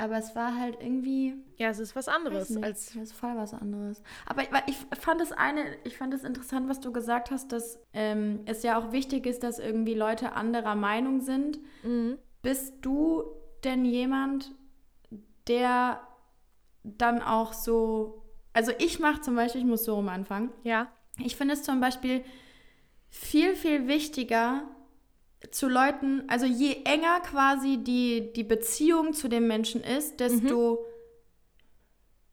aber es war halt irgendwie. Ja, es ist was anderes nicht, als. Es ist voll was anderes. Aber ich, ich, fand es eine, ich fand es interessant, was du gesagt hast, dass ähm, es ja auch wichtig ist, dass irgendwie Leute anderer Meinung sind. Mhm. Bist du denn jemand, der dann auch so. Also ich mache zum Beispiel, ich muss so rum anfangen. Ja. Ich finde es zum Beispiel viel, viel wichtiger, zu Leuten, also je enger quasi die, die Beziehung zu dem Menschen ist, desto,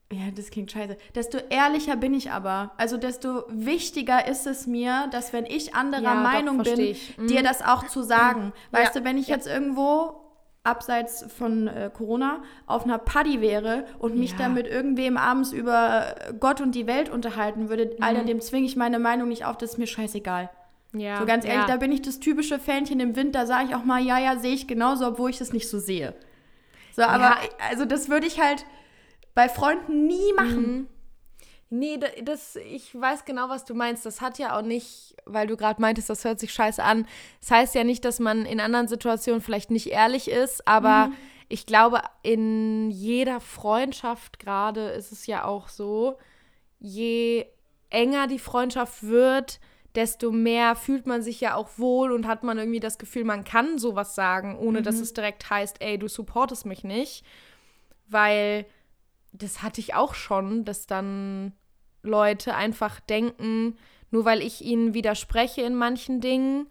mhm. ja, das klingt scheiße, desto ehrlicher bin ich aber. Also desto wichtiger ist es mir, dass wenn ich anderer ja, Meinung doch, bin, mhm. dir das auch zu sagen. Weißt ja. du, wenn ich ja. jetzt irgendwo abseits von äh, Corona auf einer Party wäre und mich ja. dann mit irgendwem abends über Gott und die Welt unterhalten würde, mhm. Alter, dem zwinge ich meine Meinung nicht auf, das ist mir scheißegal. Ja, so ganz ehrlich, ja. da bin ich das typische Fähnchen im Wind, da sage ich auch mal, ja, ja, sehe ich genauso, obwohl ich das nicht so sehe. So, aber ja. also das würde ich halt bei Freunden nie machen. Mhm. Nee, das, ich weiß genau, was du meinst. Das hat ja auch nicht, weil du gerade meintest, das hört sich scheiße an. Das heißt ja nicht, dass man in anderen Situationen vielleicht nicht ehrlich ist, aber mhm. ich glaube, in jeder Freundschaft gerade ist es ja auch so, je enger die Freundschaft wird, desto mehr fühlt man sich ja auch wohl und hat man irgendwie das Gefühl, man kann sowas sagen, ohne mhm. dass es direkt heißt, ey, du supportest mich nicht. Weil das hatte ich auch schon, dass dann Leute einfach denken, nur weil ich ihnen widerspreche in manchen Dingen,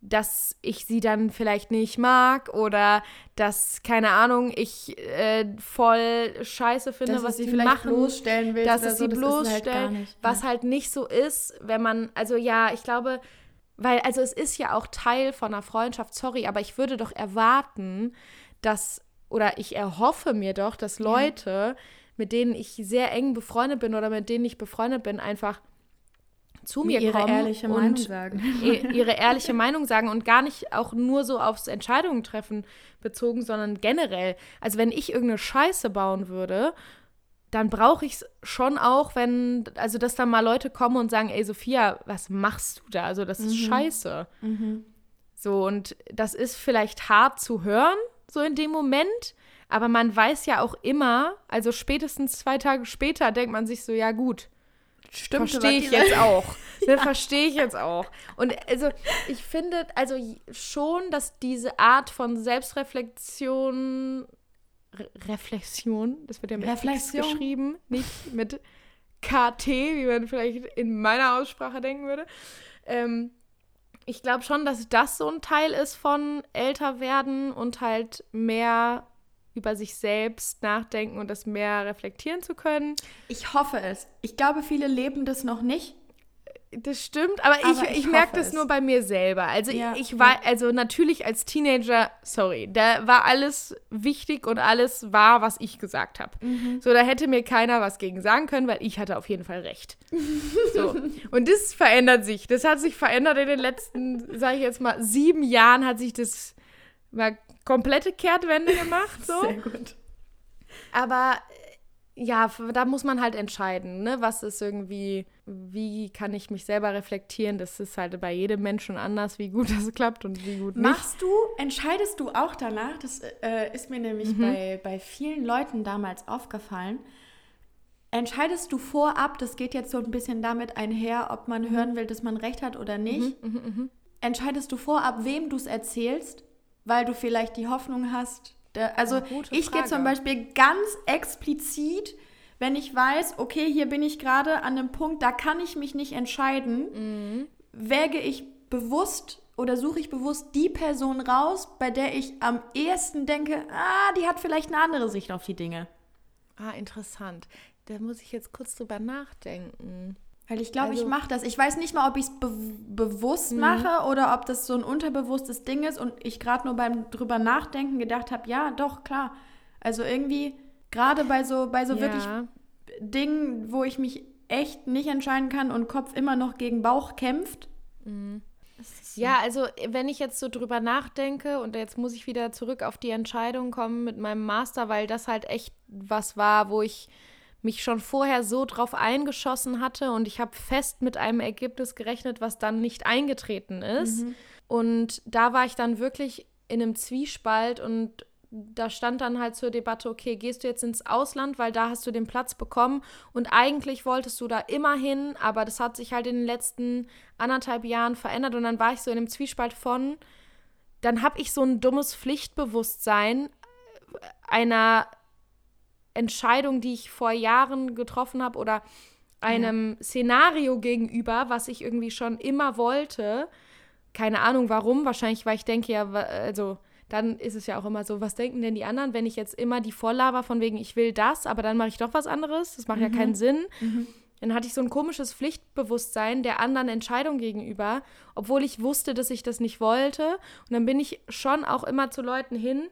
dass ich sie dann vielleicht nicht mag oder dass, keine Ahnung, ich äh, voll scheiße finde, dass was sie vielleicht machen, bloßstellen will. Dass es so, sie bloßstellen, halt was ja. halt nicht so ist, wenn man, also ja, ich glaube, Weil, also es ist ja auch Teil von einer Freundschaft, sorry, aber ich würde doch erwarten, dass, oder ich erhoffe mir doch, dass Leute, ja. mit denen ich sehr eng befreundet bin oder mit denen ich befreundet bin, einfach zu mir ihre kommen ehrliche Meinung sagen. ihre ehrliche Meinung sagen und gar nicht auch nur so aufs Entscheidungen treffen bezogen, sondern generell. Also wenn ich irgendeine Scheiße bauen würde, dann brauche ich es schon auch, wenn, also dass dann mal Leute kommen und sagen, ey Sophia, was machst du da? Also das ist mhm. scheiße. Mhm. So, und das ist vielleicht hart zu hören, so in dem Moment, aber man weiß ja auch immer, also spätestens zwei Tage später denkt man sich so, ja gut, Stimmt, verstehe ich jetzt auch. Ne, ja. Verstehe ich jetzt auch. Und also ich finde also schon, dass diese Art von Selbstreflexion Re Reflexion, das wird ja mit Reflexion. X geschrieben, nicht mit KT, wie man vielleicht in meiner Aussprache denken würde. Ähm, ich glaube schon, dass das so ein Teil ist von älter werden und halt mehr über sich selbst nachdenken und das mehr reflektieren zu können. Ich hoffe es. Ich glaube, viele leben das noch nicht. Das stimmt, aber, aber ich, ich, ich merke das es. nur bei mir selber. Also ja, ich, ich, war, ja. also natürlich als Teenager, sorry, da war alles wichtig und alles wahr, was ich gesagt habe. Mhm. So, da hätte mir keiner was gegen sagen können, weil ich hatte auf jeden Fall recht. so. Und das verändert sich. Das hat sich verändert in den letzten, sage ich jetzt mal, sieben Jahren hat sich das mal komplette Kehrtwende gemacht. So. Sehr gut. Aber ja, da muss man halt entscheiden, ne? Was ist irgendwie, wie kann ich mich selber reflektieren? Das ist halt bei jedem Menschen anders, wie gut das klappt und wie gut nicht. Machst du, entscheidest du auch danach? Das äh, ist mir nämlich mhm. bei, bei vielen Leuten damals aufgefallen. Entscheidest du vorab, das geht jetzt so ein bisschen damit einher, ob man mhm. hören will, dass man recht hat oder nicht. Mhm, mh, mh. Entscheidest du vorab, wem du es erzählst, weil du vielleicht die Hoffnung hast, also ich gehe zum Beispiel ganz explizit, wenn ich weiß, okay, hier bin ich gerade an einem Punkt, da kann ich mich nicht entscheiden, mhm. wäge ich bewusst oder suche ich bewusst die Person raus, bei der ich am ehesten denke, ah, die hat vielleicht eine andere Sicht auf die Dinge. Ah, interessant. Da muss ich jetzt kurz drüber nachdenken. Weil ich glaube, also, ich mache das. Ich weiß nicht mal, ob ich es be bewusst mhm. mache oder ob das so ein unterbewusstes Ding ist und ich gerade nur beim drüber nachdenken gedacht habe, ja, doch, klar. Also irgendwie, gerade bei so, bei so ja. wirklich Dingen, wo ich mich echt nicht entscheiden kann und Kopf immer noch gegen Bauch kämpft. Mhm. Ja, also wenn ich jetzt so drüber nachdenke und jetzt muss ich wieder zurück auf die Entscheidung kommen mit meinem Master, weil das halt echt was war, wo ich mich schon vorher so drauf eingeschossen hatte und ich habe fest mit einem Ergebnis gerechnet, was dann nicht eingetreten ist. Mhm. Und da war ich dann wirklich in einem Zwiespalt und da stand dann halt zur Debatte, okay, gehst du jetzt ins Ausland, weil da hast du den Platz bekommen und eigentlich wolltest du da immer hin, aber das hat sich halt in den letzten anderthalb Jahren verändert und dann war ich so in einem Zwiespalt von, dann habe ich so ein dummes Pflichtbewusstsein einer Entscheidung, die ich vor Jahren getroffen habe oder einem ja. Szenario gegenüber, was ich irgendwie schon immer wollte. Keine Ahnung warum, wahrscheinlich, weil ich denke ja, also dann ist es ja auch immer so, was denken denn die anderen, wenn ich jetzt immer die Vorlaber von wegen, ich will das, aber dann mache ich doch was anderes, das macht mhm. ja keinen Sinn. Mhm. Dann hatte ich so ein komisches Pflichtbewusstsein der anderen Entscheidung gegenüber, obwohl ich wusste, dass ich das nicht wollte. Und dann bin ich schon auch immer zu Leuten hin,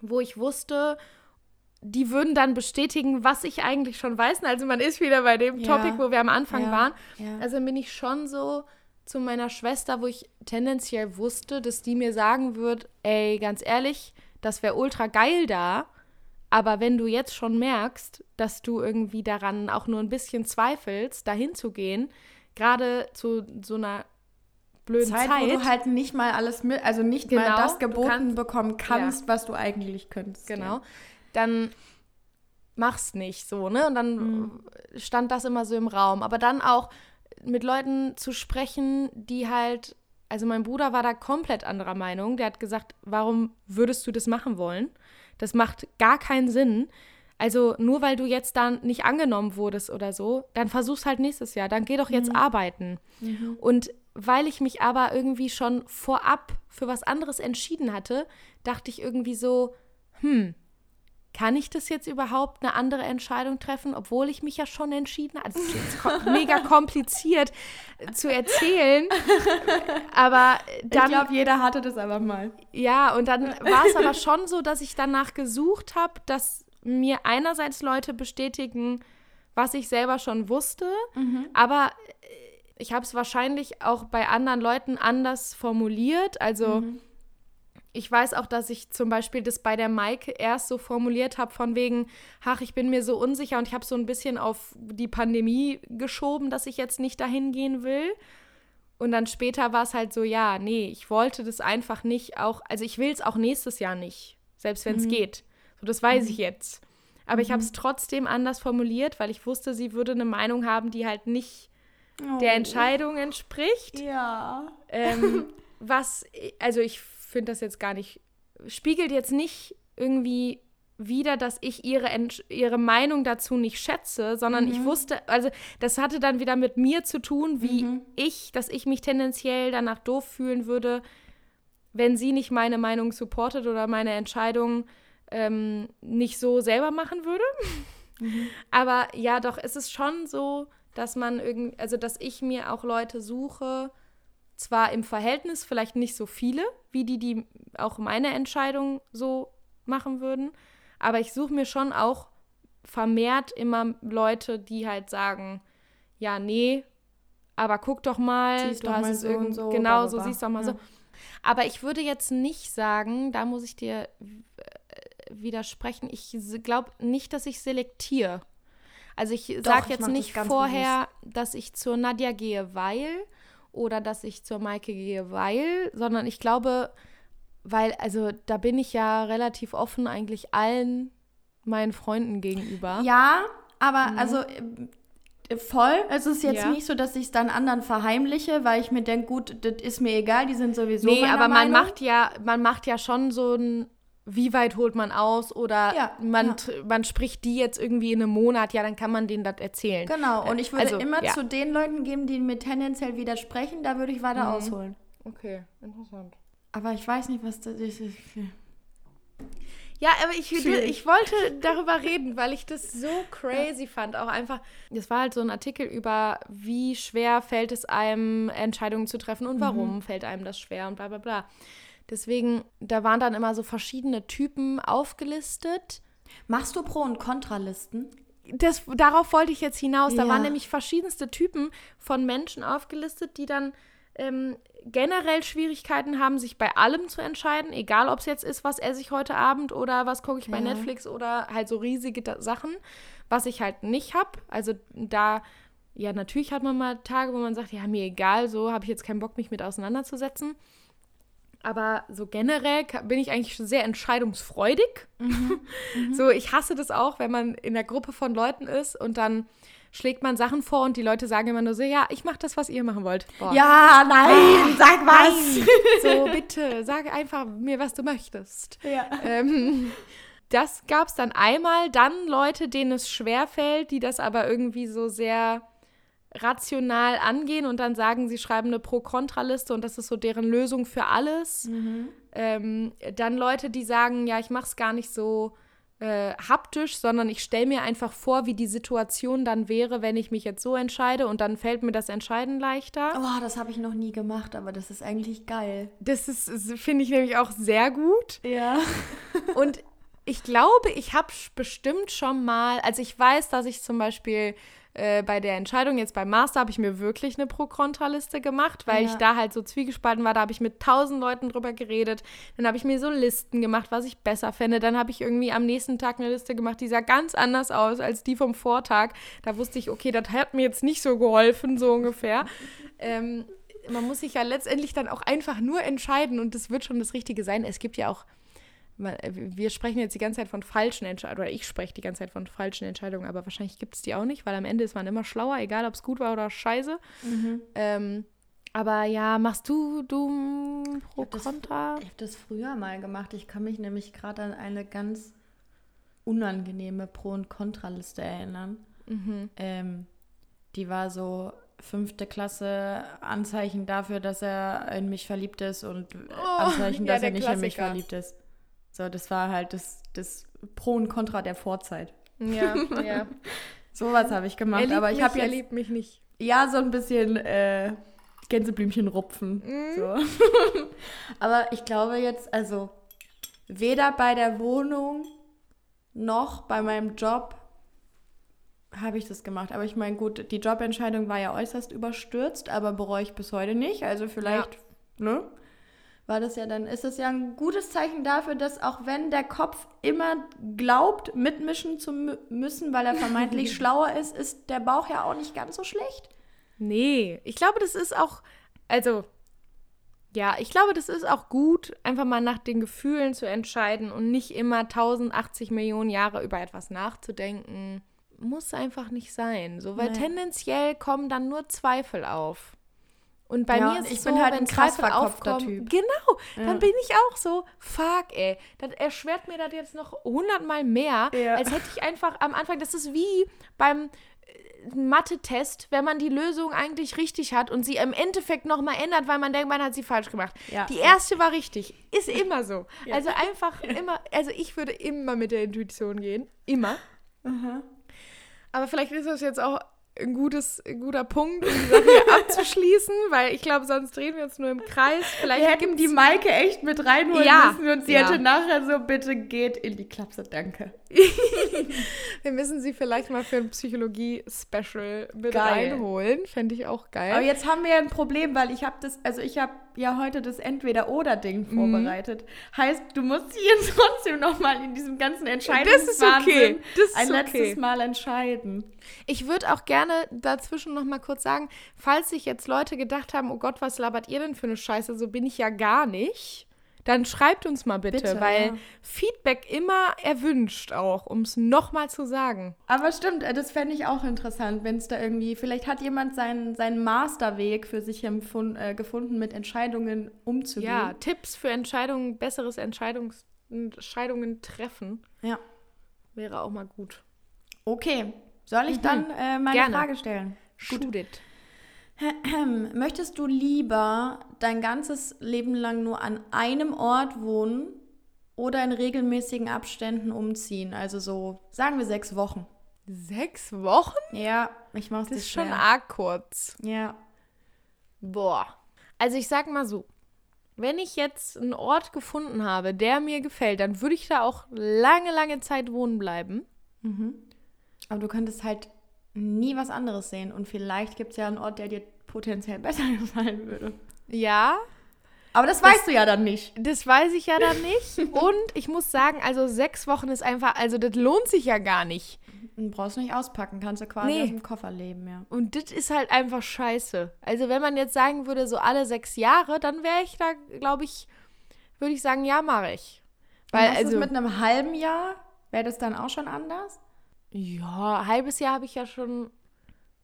wo ich wusste, die würden dann bestätigen, was ich eigentlich schon weiß. Also man ist wieder bei dem ja. Topic, wo wir am Anfang ja. waren. Ja. Also bin ich schon so zu meiner Schwester, wo ich tendenziell wusste, dass die mir sagen wird, ey, ganz ehrlich, das wäre ultra geil da. Aber wenn du jetzt schon merkst, dass du irgendwie daran auch nur ein bisschen zweifelst, dahin zu gehen, gerade zu so einer blöden Zeit, Zeit, wo du halt nicht mal alles mit, also nicht genau, mal das geboten kannst, bekommen kannst, ja. was du eigentlich könntest. Genau. Ja dann mach's nicht so, ne? Und dann mhm. stand das immer so im Raum. Aber dann auch mit Leuten zu sprechen, die halt, also mein Bruder war da komplett anderer Meinung. Der hat gesagt, warum würdest du das machen wollen? Das macht gar keinen Sinn. Also nur weil du jetzt dann nicht angenommen wurdest oder so, dann versuch's halt nächstes Jahr. Dann geh doch jetzt mhm. arbeiten. Mhm. Und weil ich mich aber irgendwie schon vorab für was anderes entschieden hatte, dachte ich irgendwie so, hm, kann ich das jetzt überhaupt eine andere Entscheidung treffen, obwohl ich mich ja schon entschieden habe? Also, das ist jetzt mega kompliziert zu erzählen. Aber dann. Ich glaube, jeder hatte das aber mal. Ja, und dann war es aber schon so, dass ich danach gesucht habe, dass mir einerseits Leute bestätigen, was ich selber schon wusste, mhm. aber äh, ich habe es wahrscheinlich auch bei anderen Leuten anders formuliert. Also. Mhm ich weiß auch, dass ich zum Beispiel das bei der Maike erst so formuliert habe, von wegen, ach, ich bin mir so unsicher und ich habe so ein bisschen auf die Pandemie geschoben, dass ich jetzt nicht dahin gehen will. Und dann später war es halt so, ja, nee, ich wollte das einfach nicht auch, also ich will es auch nächstes Jahr nicht, selbst wenn es mhm. geht. So, das weiß mhm. ich jetzt. Aber mhm. ich habe es trotzdem anders formuliert, weil ich wusste, sie würde eine Meinung haben, die halt nicht oh. der Entscheidung entspricht. Ja. Ähm, was, also ich finde das jetzt gar nicht, spiegelt jetzt nicht irgendwie wieder, dass ich ihre, ihre Meinung dazu nicht schätze, sondern mhm. ich wusste, also das hatte dann wieder mit mir zu tun, wie mhm. ich, dass ich mich tendenziell danach doof fühlen würde, wenn sie nicht meine Meinung supportet oder meine Entscheidung ähm, nicht so selber machen würde. Mhm. Aber ja, doch, es ist schon so, dass man irgendwie, also dass ich mir auch Leute suche, zwar im Verhältnis vielleicht nicht so viele, wie die, die auch meine Entscheidung so machen würden, aber ich suche mir schon auch vermehrt immer Leute, die halt sagen, ja, nee, aber guck doch mal, siehst du hast es so irgend so, genau so siehst doch mal ja. so. Aber ich würde jetzt nicht sagen, da muss ich dir äh, widersprechen. Ich glaube nicht, dass ich selektiere. Also ich sage jetzt nicht vorher, bewusst. dass ich zur Nadja gehe, weil oder dass ich zur Maike gehe, weil, sondern ich glaube, weil, also da bin ich ja relativ offen eigentlich allen meinen Freunden gegenüber. Ja, aber mhm. also äh, voll. Es ist jetzt ja. nicht so, dass ich es dann anderen verheimliche, weil ich mir denke, gut, das ist mir egal, die sind sowieso. Nee, aber man Meinung. macht ja, man macht ja schon so ein wie weit holt man aus oder ja, man, ja. man spricht die jetzt irgendwie in einem Monat, ja, dann kann man denen das erzählen. Genau, und ich würde also, immer ja. zu den Leuten geben, die mir tendenziell widersprechen, da würde ich weiter mhm. ausholen. Okay, interessant. Aber ich weiß nicht, was das ist. Ja, aber ich, ich wollte darüber reden, weil ich das so crazy fand. Auch einfach, das war halt so ein Artikel über, wie schwer fällt es einem, Entscheidungen zu treffen und warum mhm. fällt einem das schwer und bla bla bla. Deswegen, da waren dann immer so verschiedene Typen aufgelistet. Machst du Pro- und Kontralisten? Das, darauf wollte ich jetzt hinaus. Da waren nämlich verschiedenste Typen von Menschen aufgelistet, die dann ähm, generell Schwierigkeiten haben, sich bei allem zu entscheiden, egal ob es jetzt ist, was esse ich heute Abend oder was gucke ich ja. bei Netflix oder halt so riesige Sachen, was ich halt nicht habe. Also da, ja, natürlich hat man mal Tage, wo man sagt, ja, mir egal, so habe ich jetzt keinen Bock, mich mit auseinanderzusetzen. Aber so generell bin ich eigentlich schon sehr entscheidungsfreudig. Mhm. Mhm. So, ich hasse das auch, wenn man in der Gruppe von Leuten ist und dann schlägt man Sachen vor und die Leute sagen immer nur so, ja, ich mache das, was ihr machen wollt. Boah. Ja, nein, sag was. Nein. So, bitte, sag einfach mir, was du möchtest. Ja. Ähm, das gab es dann einmal, dann Leute, denen es schwerfällt, die das aber irgendwie so sehr rational angehen und dann sagen, sie schreiben eine Pro-Kontra-Liste und das ist so deren Lösung für alles. Mhm. Ähm, dann Leute, die sagen, ja, ich mache es gar nicht so äh, haptisch, sondern ich stelle mir einfach vor, wie die Situation dann wäre, wenn ich mich jetzt so entscheide und dann fällt mir das Entscheiden leichter. Oh, das habe ich noch nie gemacht, aber das ist eigentlich geil. Das ist, finde ich nämlich auch sehr gut. Ja. und ich glaube, ich habe bestimmt schon mal, also ich weiß, dass ich zum Beispiel äh, bei der Entscheidung jetzt beim Master habe ich mir wirklich eine Pro-Kontra-Liste gemacht, weil ja. ich da halt so zwiegespalten war. Da habe ich mit tausend Leuten drüber geredet. Dann habe ich mir so Listen gemacht, was ich besser fände. Dann habe ich irgendwie am nächsten Tag eine Liste gemacht, die sah ganz anders aus als die vom Vortag. Da wusste ich, okay, das hat mir jetzt nicht so geholfen, so ungefähr. ähm, man muss sich ja letztendlich dann auch einfach nur entscheiden und das wird schon das Richtige sein. Es gibt ja auch wir sprechen jetzt die ganze Zeit von falschen Entscheidungen, oder ich spreche die ganze Zeit von falschen Entscheidungen, aber wahrscheinlich gibt es die auch nicht, weil am Ende ist man immer schlauer, egal ob es gut war oder scheiße. Mhm. Ähm, aber ja, machst du du pro ich Kontra? ich habe das früher mal gemacht. Ich kann mich nämlich gerade an eine ganz unangenehme Pro- und Kontraliste erinnern. Mhm. Ähm, die war so fünfte Klasse Anzeichen dafür, dass er in mich verliebt ist und oh, Anzeichen, dass ja, er nicht Klassiker. in mich verliebt ist. So, das war halt das das Pro und Contra der Vorzeit. Ja, ja. Sowas habe ich gemacht, aber ich habe jetzt... jetzt liebt mich nicht. ja so ein bisschen äh, Gänseblümchen rupfen. Mhm. So. aber ich glaube jetzt, also weder bei der Wohnung noch bei meinem Job habe ich das gemacht. Aber ich meine, gut, die Jobentscheidung war ja äußerst überstürzt, aber bereue ich bis heute nicht. Also vielleicht, ne? War das ja dann, ist das ja ein gutes Zeichen dafür, dass auch wenn der Kopf immer glaubt, mitmischen zu mü- müssen, weil er vermeintlich schlauer ist, ist der Bauch ja auch nicht ganz so schlecht. Nee, ich glaube, das ist auch, also, ja, ich glaube, das ist auch gut, einfach mal nach den Gefühlen zu entscheiden und nicht immer 1080 Millionen Jahre über etwas nachzudenken. Muss einfach nicht sein. So, weil Nee. tendenziell kommen dann nur Zweifel auf. Und bei Ja, mir ist ich es bin so, halt ein krass verkopfter Typ. Genau, Ja. dann bin ich auch so, fuck, ey, das erschwert mir das jetzt noch hundertmal mehr, Ja. als hätte ich einfach am Anfang, das ist wie beim äh, Mathe-Test, wenn man die Lösung eigentlich richtig hat und sie im Endeffekt nochmal ändert, weil man denkt, man hat sie falsch gemacht. Ja. Die erste war richtig. Ist immer so. Also einfach immer, also ich würde immer mit der Intuition gehen. Immer. Aber vielleicht ist das jetzt auch ein, gutes, ein guter Punkt, um die Sache hier abzuschließen, weil ich glaube, sonst drehen wir uns nur im Kreis. Vielleicht Wir hätten die Maike echt mit reinholen Ja. müssen und sie Ja. hätte nachher so, bitte geht in die Klapse, danke. Wir müssen sie vielleicht mal für ein Psychologie-Special mit Geil. reinholen. Fände ich auch geil. Aber jetzt haben wir ja ein Problem, weil ich habe das, also ich habe ja heute das Entweder-Oder-Ding Mhm. vorbereitet. Heißt, du musst hier trotzdem nochmal in diesem ganzen Entscheidungswahnsinn Das ist okay. Das ist ein okay. letztes Mal entscheiden. Ich würde auch gerne dazwischen noch mal kurz sagen, falls sich jetzt Leute gedacht haben, oh Gott, was labert ihr denn für eine Scheiße, so bin ich ja gar nicht, dann schreibt uns mal bitte, Bitte, weil ja. Feedback immer erwünscht auch, um es noch mal zu sagen. Aber stimmt, äh, das fände ich auch interessant, wenn es da irgendwie, vielleicht hat jemand seinen, seinen Masterweg für sich empfund, äh, gefunden, mit Entscheidungen umzugehen. Ja, Tipps für Entscheidungen, besseres Entscheidungs Entscheidungen treffen ja. wäre auch mal gut. Okay, soll ich dann äh, meine Mhm. Gerne. Frage stellen? It. Möchtest du lieber dein ganzes Leben lang nur an einem Ort wohnen oder in regelmäßigen Abständen umziehen? Also so, sagen wir sechs Wochen. Sechs Wochen? Ja, ich mach's Das ist schon schwer. arg kurz. Ja. Boah. Also ich sag mal so, wenn ich jetzt einen Ort gefunden habe, der mir gefällt, dann würde ich da auch lange, lange Zeit wohnen bleiben. Aber du könntest halt nie was anderes sehen. Und vielleicht gibt es ja einen Ort, der dir potenziell besser gefallen würde. Ja, Aber das, weißt du ja dann nicht. das weiß ich ja dann nicht. Und ich muss sagen, also sechs Wochen ist einfach, also das lohnt sich ja gar nicht. Du brauchst nicht auspacken, kannst du quasi Nee. aus dem Koffer leben, ja. Und das ist halt einfach scheiße. Also wenn man jetzt sagen würde, so alle sechs Jahre, dann wäre ich da, glaube ich, würde ich sagen, ja, mache ich. Weil, Und also, mit einem halben Jahr? Wäre das dann auch schon anders? Ja, halbes Jahr habe ich ja schon,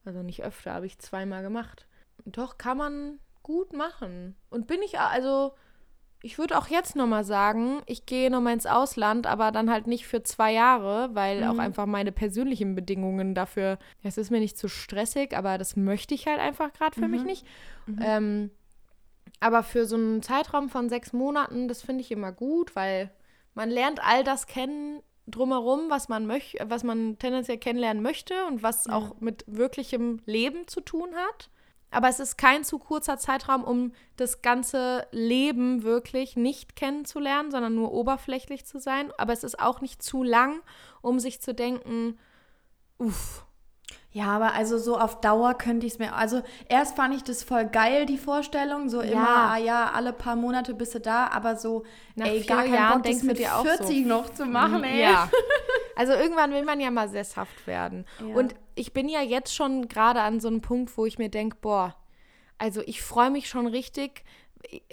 also nicht öfter, habe ich zweimal gemacht. Doch, kann man gut machen. Und bin ich, also, ich würde auch jetzt nochmal sagen, ich gehe nochmal ins Ausland, aber dann halt nicht für zwei Jahre, weil auch einfach meine persönlichen Bedingungen dafür, es ist mir nicht zu stressig, aber das möchte ich halt einfach gerade für mich nicht. Ähm, aber für so einen Zeitraum von sechs Monaten, das finde ich immer gut, weil man lernt all das kennen drumherum, was man möchte, was man tendenziell kennenlernen möchte und was auch mit wirklichem Leben zu tun hat. Aber es ist kein zu kurzer Zeitraum, um das ganze Leben wirklich nicht kennenzulernen, sondern nur oberflächlich zu sein. Aber es ist auch nicht zu lang, um sich zu denken, uff, Ja, aber also so auf Dauer könnte ich es mir. Also erst fand ich das voll geil, die Vorstellung. So immer, Ja. ah ja, alle paar Monate bist du da, aber so, Nach ey, vier gar keinen Jahren Bock, das denkst du mit dir auch so, 40 noch zu machen, ey. Ja. Also irgendwann will man ja mal sesshaft werden. Ja. Und ich bin ja jetzt schon gerade an so einem Punkt, wo ich mir denke, boah, also ich freue mich schon richtig,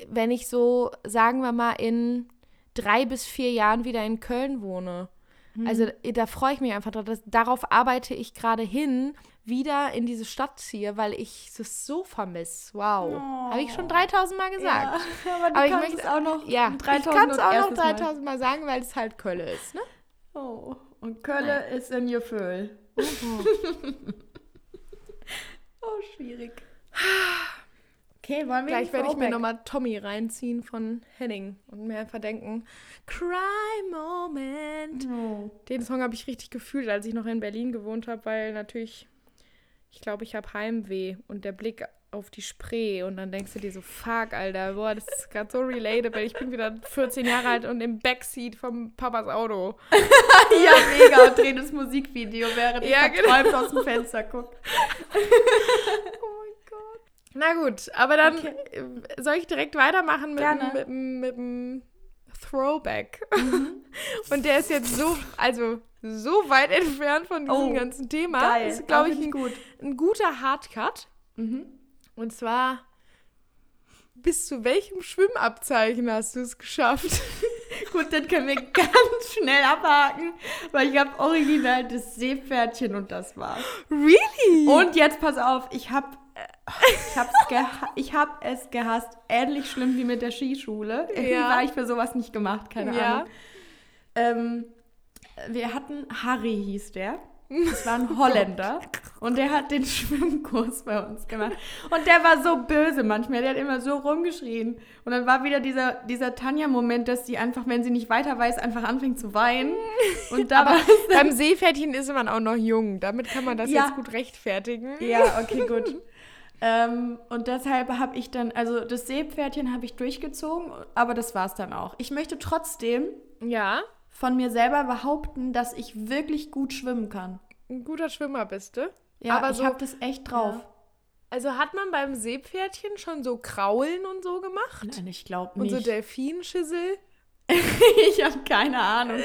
wenn ich so, sagen wir mal, in drei bis vier Jahren wieder in Köln wohne. Mhm. Also da freue ich mich einfach drauf. Das, darauf arbeite ich gerade hin, wieder in diese Stadt ziehe, weil ich es so vermisse. Wow. Habe ich schon 3000 Mal gesagt. Ja, aber du Aber ich kannst möchte es auch noch Ja, ich 3000 kann es und auch noch erstes Mal. 3000 Mal sagen, weil es halt Köln ist. Ne? Oh, und Kölle ist in Gefühl. oh, schwierig. Okay, wollen wir Gleich werde ich mir nochmal Tommy reinziehen von Henning und mir einfach denken, Cry Moment. Oh. Den Song habe ich richtig gefühlt, als ich noch in Berlin gewohnt habe, weil natürlich, ich glaube, ich habe Heimweh und der Blick auf die Spree und dann denkst du dir so, fuck, Alter, boah, das ist gerade so relatable. Ich bin wieder 14 Jahre alt und im Backseat vom Papas Auto. ja, mega. Und drehen das Musikvideo, während Ja, ich genau. aus dem Fenster gucke. Oh. Na gut, aber dann Okay. äh, soll ich direkt weitermachen mit, Gerne. dem- mit, mit dem Throwback. Und der ist jetzt so, also so weit entfernt von diesem Oh, ganzen Thema. Geil. Ist, glaube ich, ein, gut. ein guter Hardcut. Mhm. Und zwar, bis zu welchem Schwimmabzeichen hast du es geschafft? Gut, dann können wir ganz schnell abhaken, weil ich habe original das Seepferdchen und das war's. really? Und jetzt pass auf, ich habe ich geha ich hab es gehasst. Ähnlich schlimm wie mit der Skischule. Irgendwie Ja. war ich für sowas nicht gemacht, keine Ja. Ahnung. Ähm, wir hatten Harry hieß der. Das war ein Holländer. Und der hat den Schwimmkurs bei uns gemacht. Und der war so böse manchmal. Der hat immer so rumgeschrien. Und dann war wieder dieser, dieser Tanja-Moment, dass sie einfach, wenn sie nicht weiter weiß, einfach anfängt zu weinen. Und da war Beim Seepferdchen ist man auch noch jung. Damit kann man das Ja. jetzt gut rechtfertigen. Ja, okay, gut. Ähm, und deshalb habe ich dann, also das Seepferdchen habe ich durchgezogen, aber das war es dann auch. Ich möchte trotzdem Ja, von mir selber behaupten, dass ich wirklich gut schwimmen kann. ein guter Schwimmer bist du. Ja, Aber ich so- habe das echt drauf. Also hat man beim Seepferdchen schon so Kraulen und so gemacht? Nein, ich glaube Und nicht. so Delfinschüssel? ich habe keine Ahnung.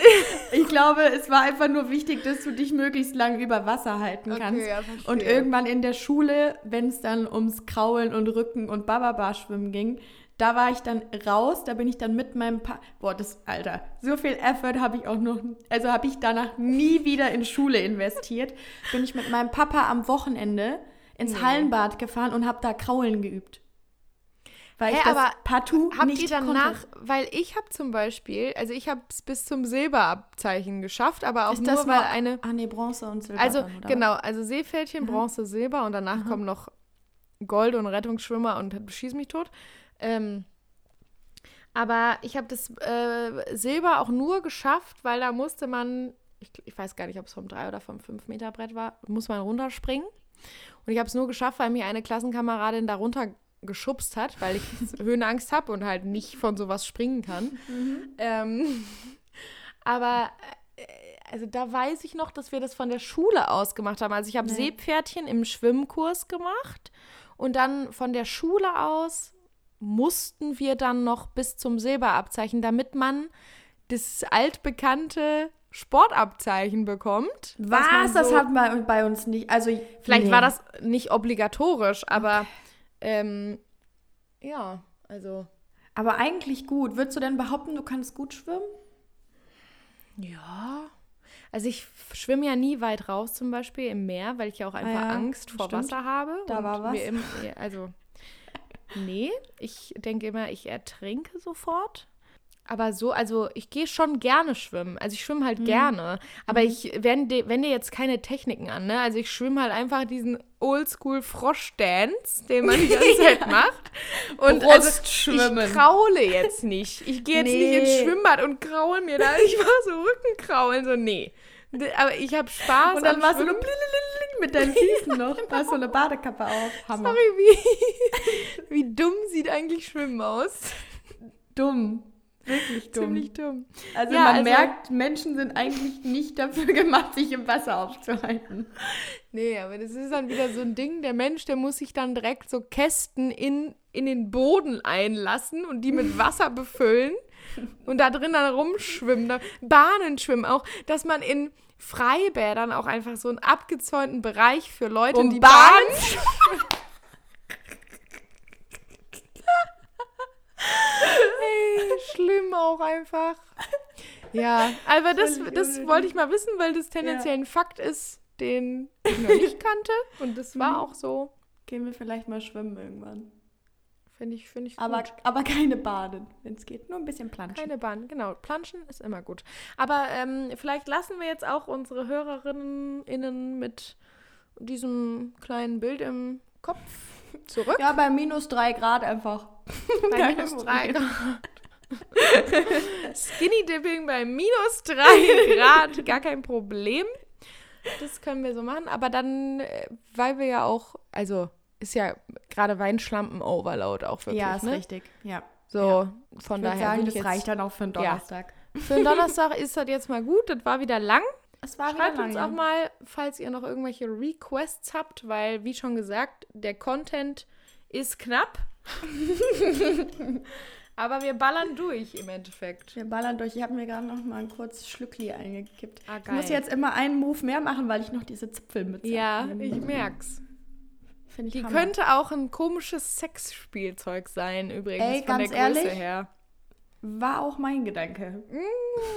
Ich glaube, es war einfach nur wichtig, dass du dich möglichst lang über Wasser halten Okay, kannst. ja, verstehe. und irgendwann in der Schule, wenn es dann ums Kraulen und Rücken und Bababa-Schwimmen ging, da war ich dann raus, da bin ich dann mit meinem pa Boah, das, Alter, so viel Effort habe ich auch noch, also habe ich danach nie wieder in Schule investiert. Bin ich mit meinem Papa am Wochenende ins Hallenbad gefahren und habe da Kraulen geübt. Weil ich Hä, das partout Habt nicht ihr danach, weil ich habe zum Beispiel, also ich habe es bis zum Silberabzeichen geschafft, aber auch Ist nur, das weil eine, Ah, nee, Bronze und Silber. also dann, genau, also Seepferdchen, Mhm. Bronze, Silber und danach kommen noch Gold und Rettungsschwimmer und schieß mich tot. Ähm, aber ich habe das äh, Silber auch nur geschafft, weil da musste man, ich, ich weiß gar nicht, ob es vom 3 oder vom 5 Meter Brett war, muss man runterspringen. Und ich habe es nur geschafft, weil mir eine Klassenkameradin da runter geschubst hat, weil ich Höhenangst habe und halt nicht von sowas springen kann. Ähm, aber äh, also da weiß ich noch, dass wir das von der Schule aus gemacht haben. Also ich habe Nee. Seepferdchen im Schwimmkurs gemacht und dann von der Schule aus mussten wir dann noch bis zum Silberabzeichen, damit man das altbekannte Sportabzeichen bekommt. Was? man das so- hat bei, bei uns nicht. Also Vielleicht nee. war das nicht obligatorisch, aber ähm, ja, also Aber eigentlich gut. Würdest du denn behaupten, du kannst gut schwimmen? ja. Also ich schwimme ja nie weit raus, zum Beispiel im Meer, weil ich ja auch einfach ja, Angst vor stimmt. Wasser habe. Da und war was. Mir im, also nee, ich denke immer, ich ertrinke sofort. Aber so, also ich gehe schon gerne schwimmen. Also ich schwimme Mhm. halt gerne. Aber ich wende, wende jetzt keine Techniken an, ne? Also ich schwimme halt einfach diesen Oldschool Frosch-Dance, den man die ganze Zeit macht. Und also ich kraule jetzt nicht. Ich gehe jetzt nicht ins Nee. Schwimmbad und kraul mir da. Ich war so Rückenkraulen, so nee. Aber ich habe Spaß. Und dann warst du blilililil mit deinen Füßen noch. Hast so eine Badekappe auf. Hammer. Sorry, wie, wie dumm sieht eigentlich Schwimmen aus? Dumm. Wirklich dumm. Ziemlich dumm. also Ja, man also- merkt, Menschen sind eigentlich nicht dafür gemacht, sich im Wasser aufzuhalten. Nee, aber das ist dann wieder so ein Ding. Der Mensch, der muss sich dann direkt so Kästen in, in den Boden einlassen und die mit Wasser befüllen und da drin dann rumschwimmen. Da, Bahnen schwimmen auch, dass man in Freibädern auch einfach so einen abgezäunten Bereich für Leute, Um die Bahn- Bahnen Ey, schlimm auch einfach. Ja, aber das, Völlig das unnötig. wollte ich mal wissen, weil das tendenziell ein Fakt ist, den ich noch nicht kannte. Und das war Mhm. auch so. Gehen wir vielleicht mal schwimmen irgendwann. Finde ich, finde ich Aber, gut. aber keine Baden, wenn es geht. Nur ein bisschen planschen. Keine Bahn, genau. Planschen ist immer gut. Aber ähm, vielleicht lassen wir jetzt auch unsere Hörerinnen innen mit diesem kleinen Bild im Kopf zurück. Ja, bei minus drei Grad einfach. Bei minus drei Grad. Skinny Dipping bei minus drei Grad, gar kein Problem. Das können wir so machen. Aber dann, äh, weil wir ja auch, also ist ja gerade Weinschlampen-Overload auch wirklich. Ja, ist ne? richtig. Ja. So, von Ich würde daher sagen, das jetzt, reicht dann auch für einen Donnerstag. Für den Donnerstag ist das jetzt mal gut. Das war wieder lang. Es war Schreibt uns auch mal, falls ihr noch irgendwelche Requests habt, weil, wie schon gesagt, der Content ist knapp. Aber wir ballern durch im Endeffekt. Wir ballern durch. Ich habe mir gerade noch mal ein kurzes Schlückli eingekippt. Ah, Ich muss jetzt immer einen Move mehr machen, weil ich noch diese Zipfelmütze Ja, ich merk's. Finde ich Die Hammer. könnte auch ein komisches Sexspielzeug sein, übrigens, Ey, von ganz der Größe ehrlich? her. War auch mein Gedanke.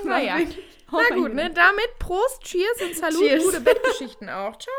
Naja. Wirklich auch Na gut, ne? Damit Prost, Cheers und Salut, Cheers. gute Bettgeschichten auch. Ciao.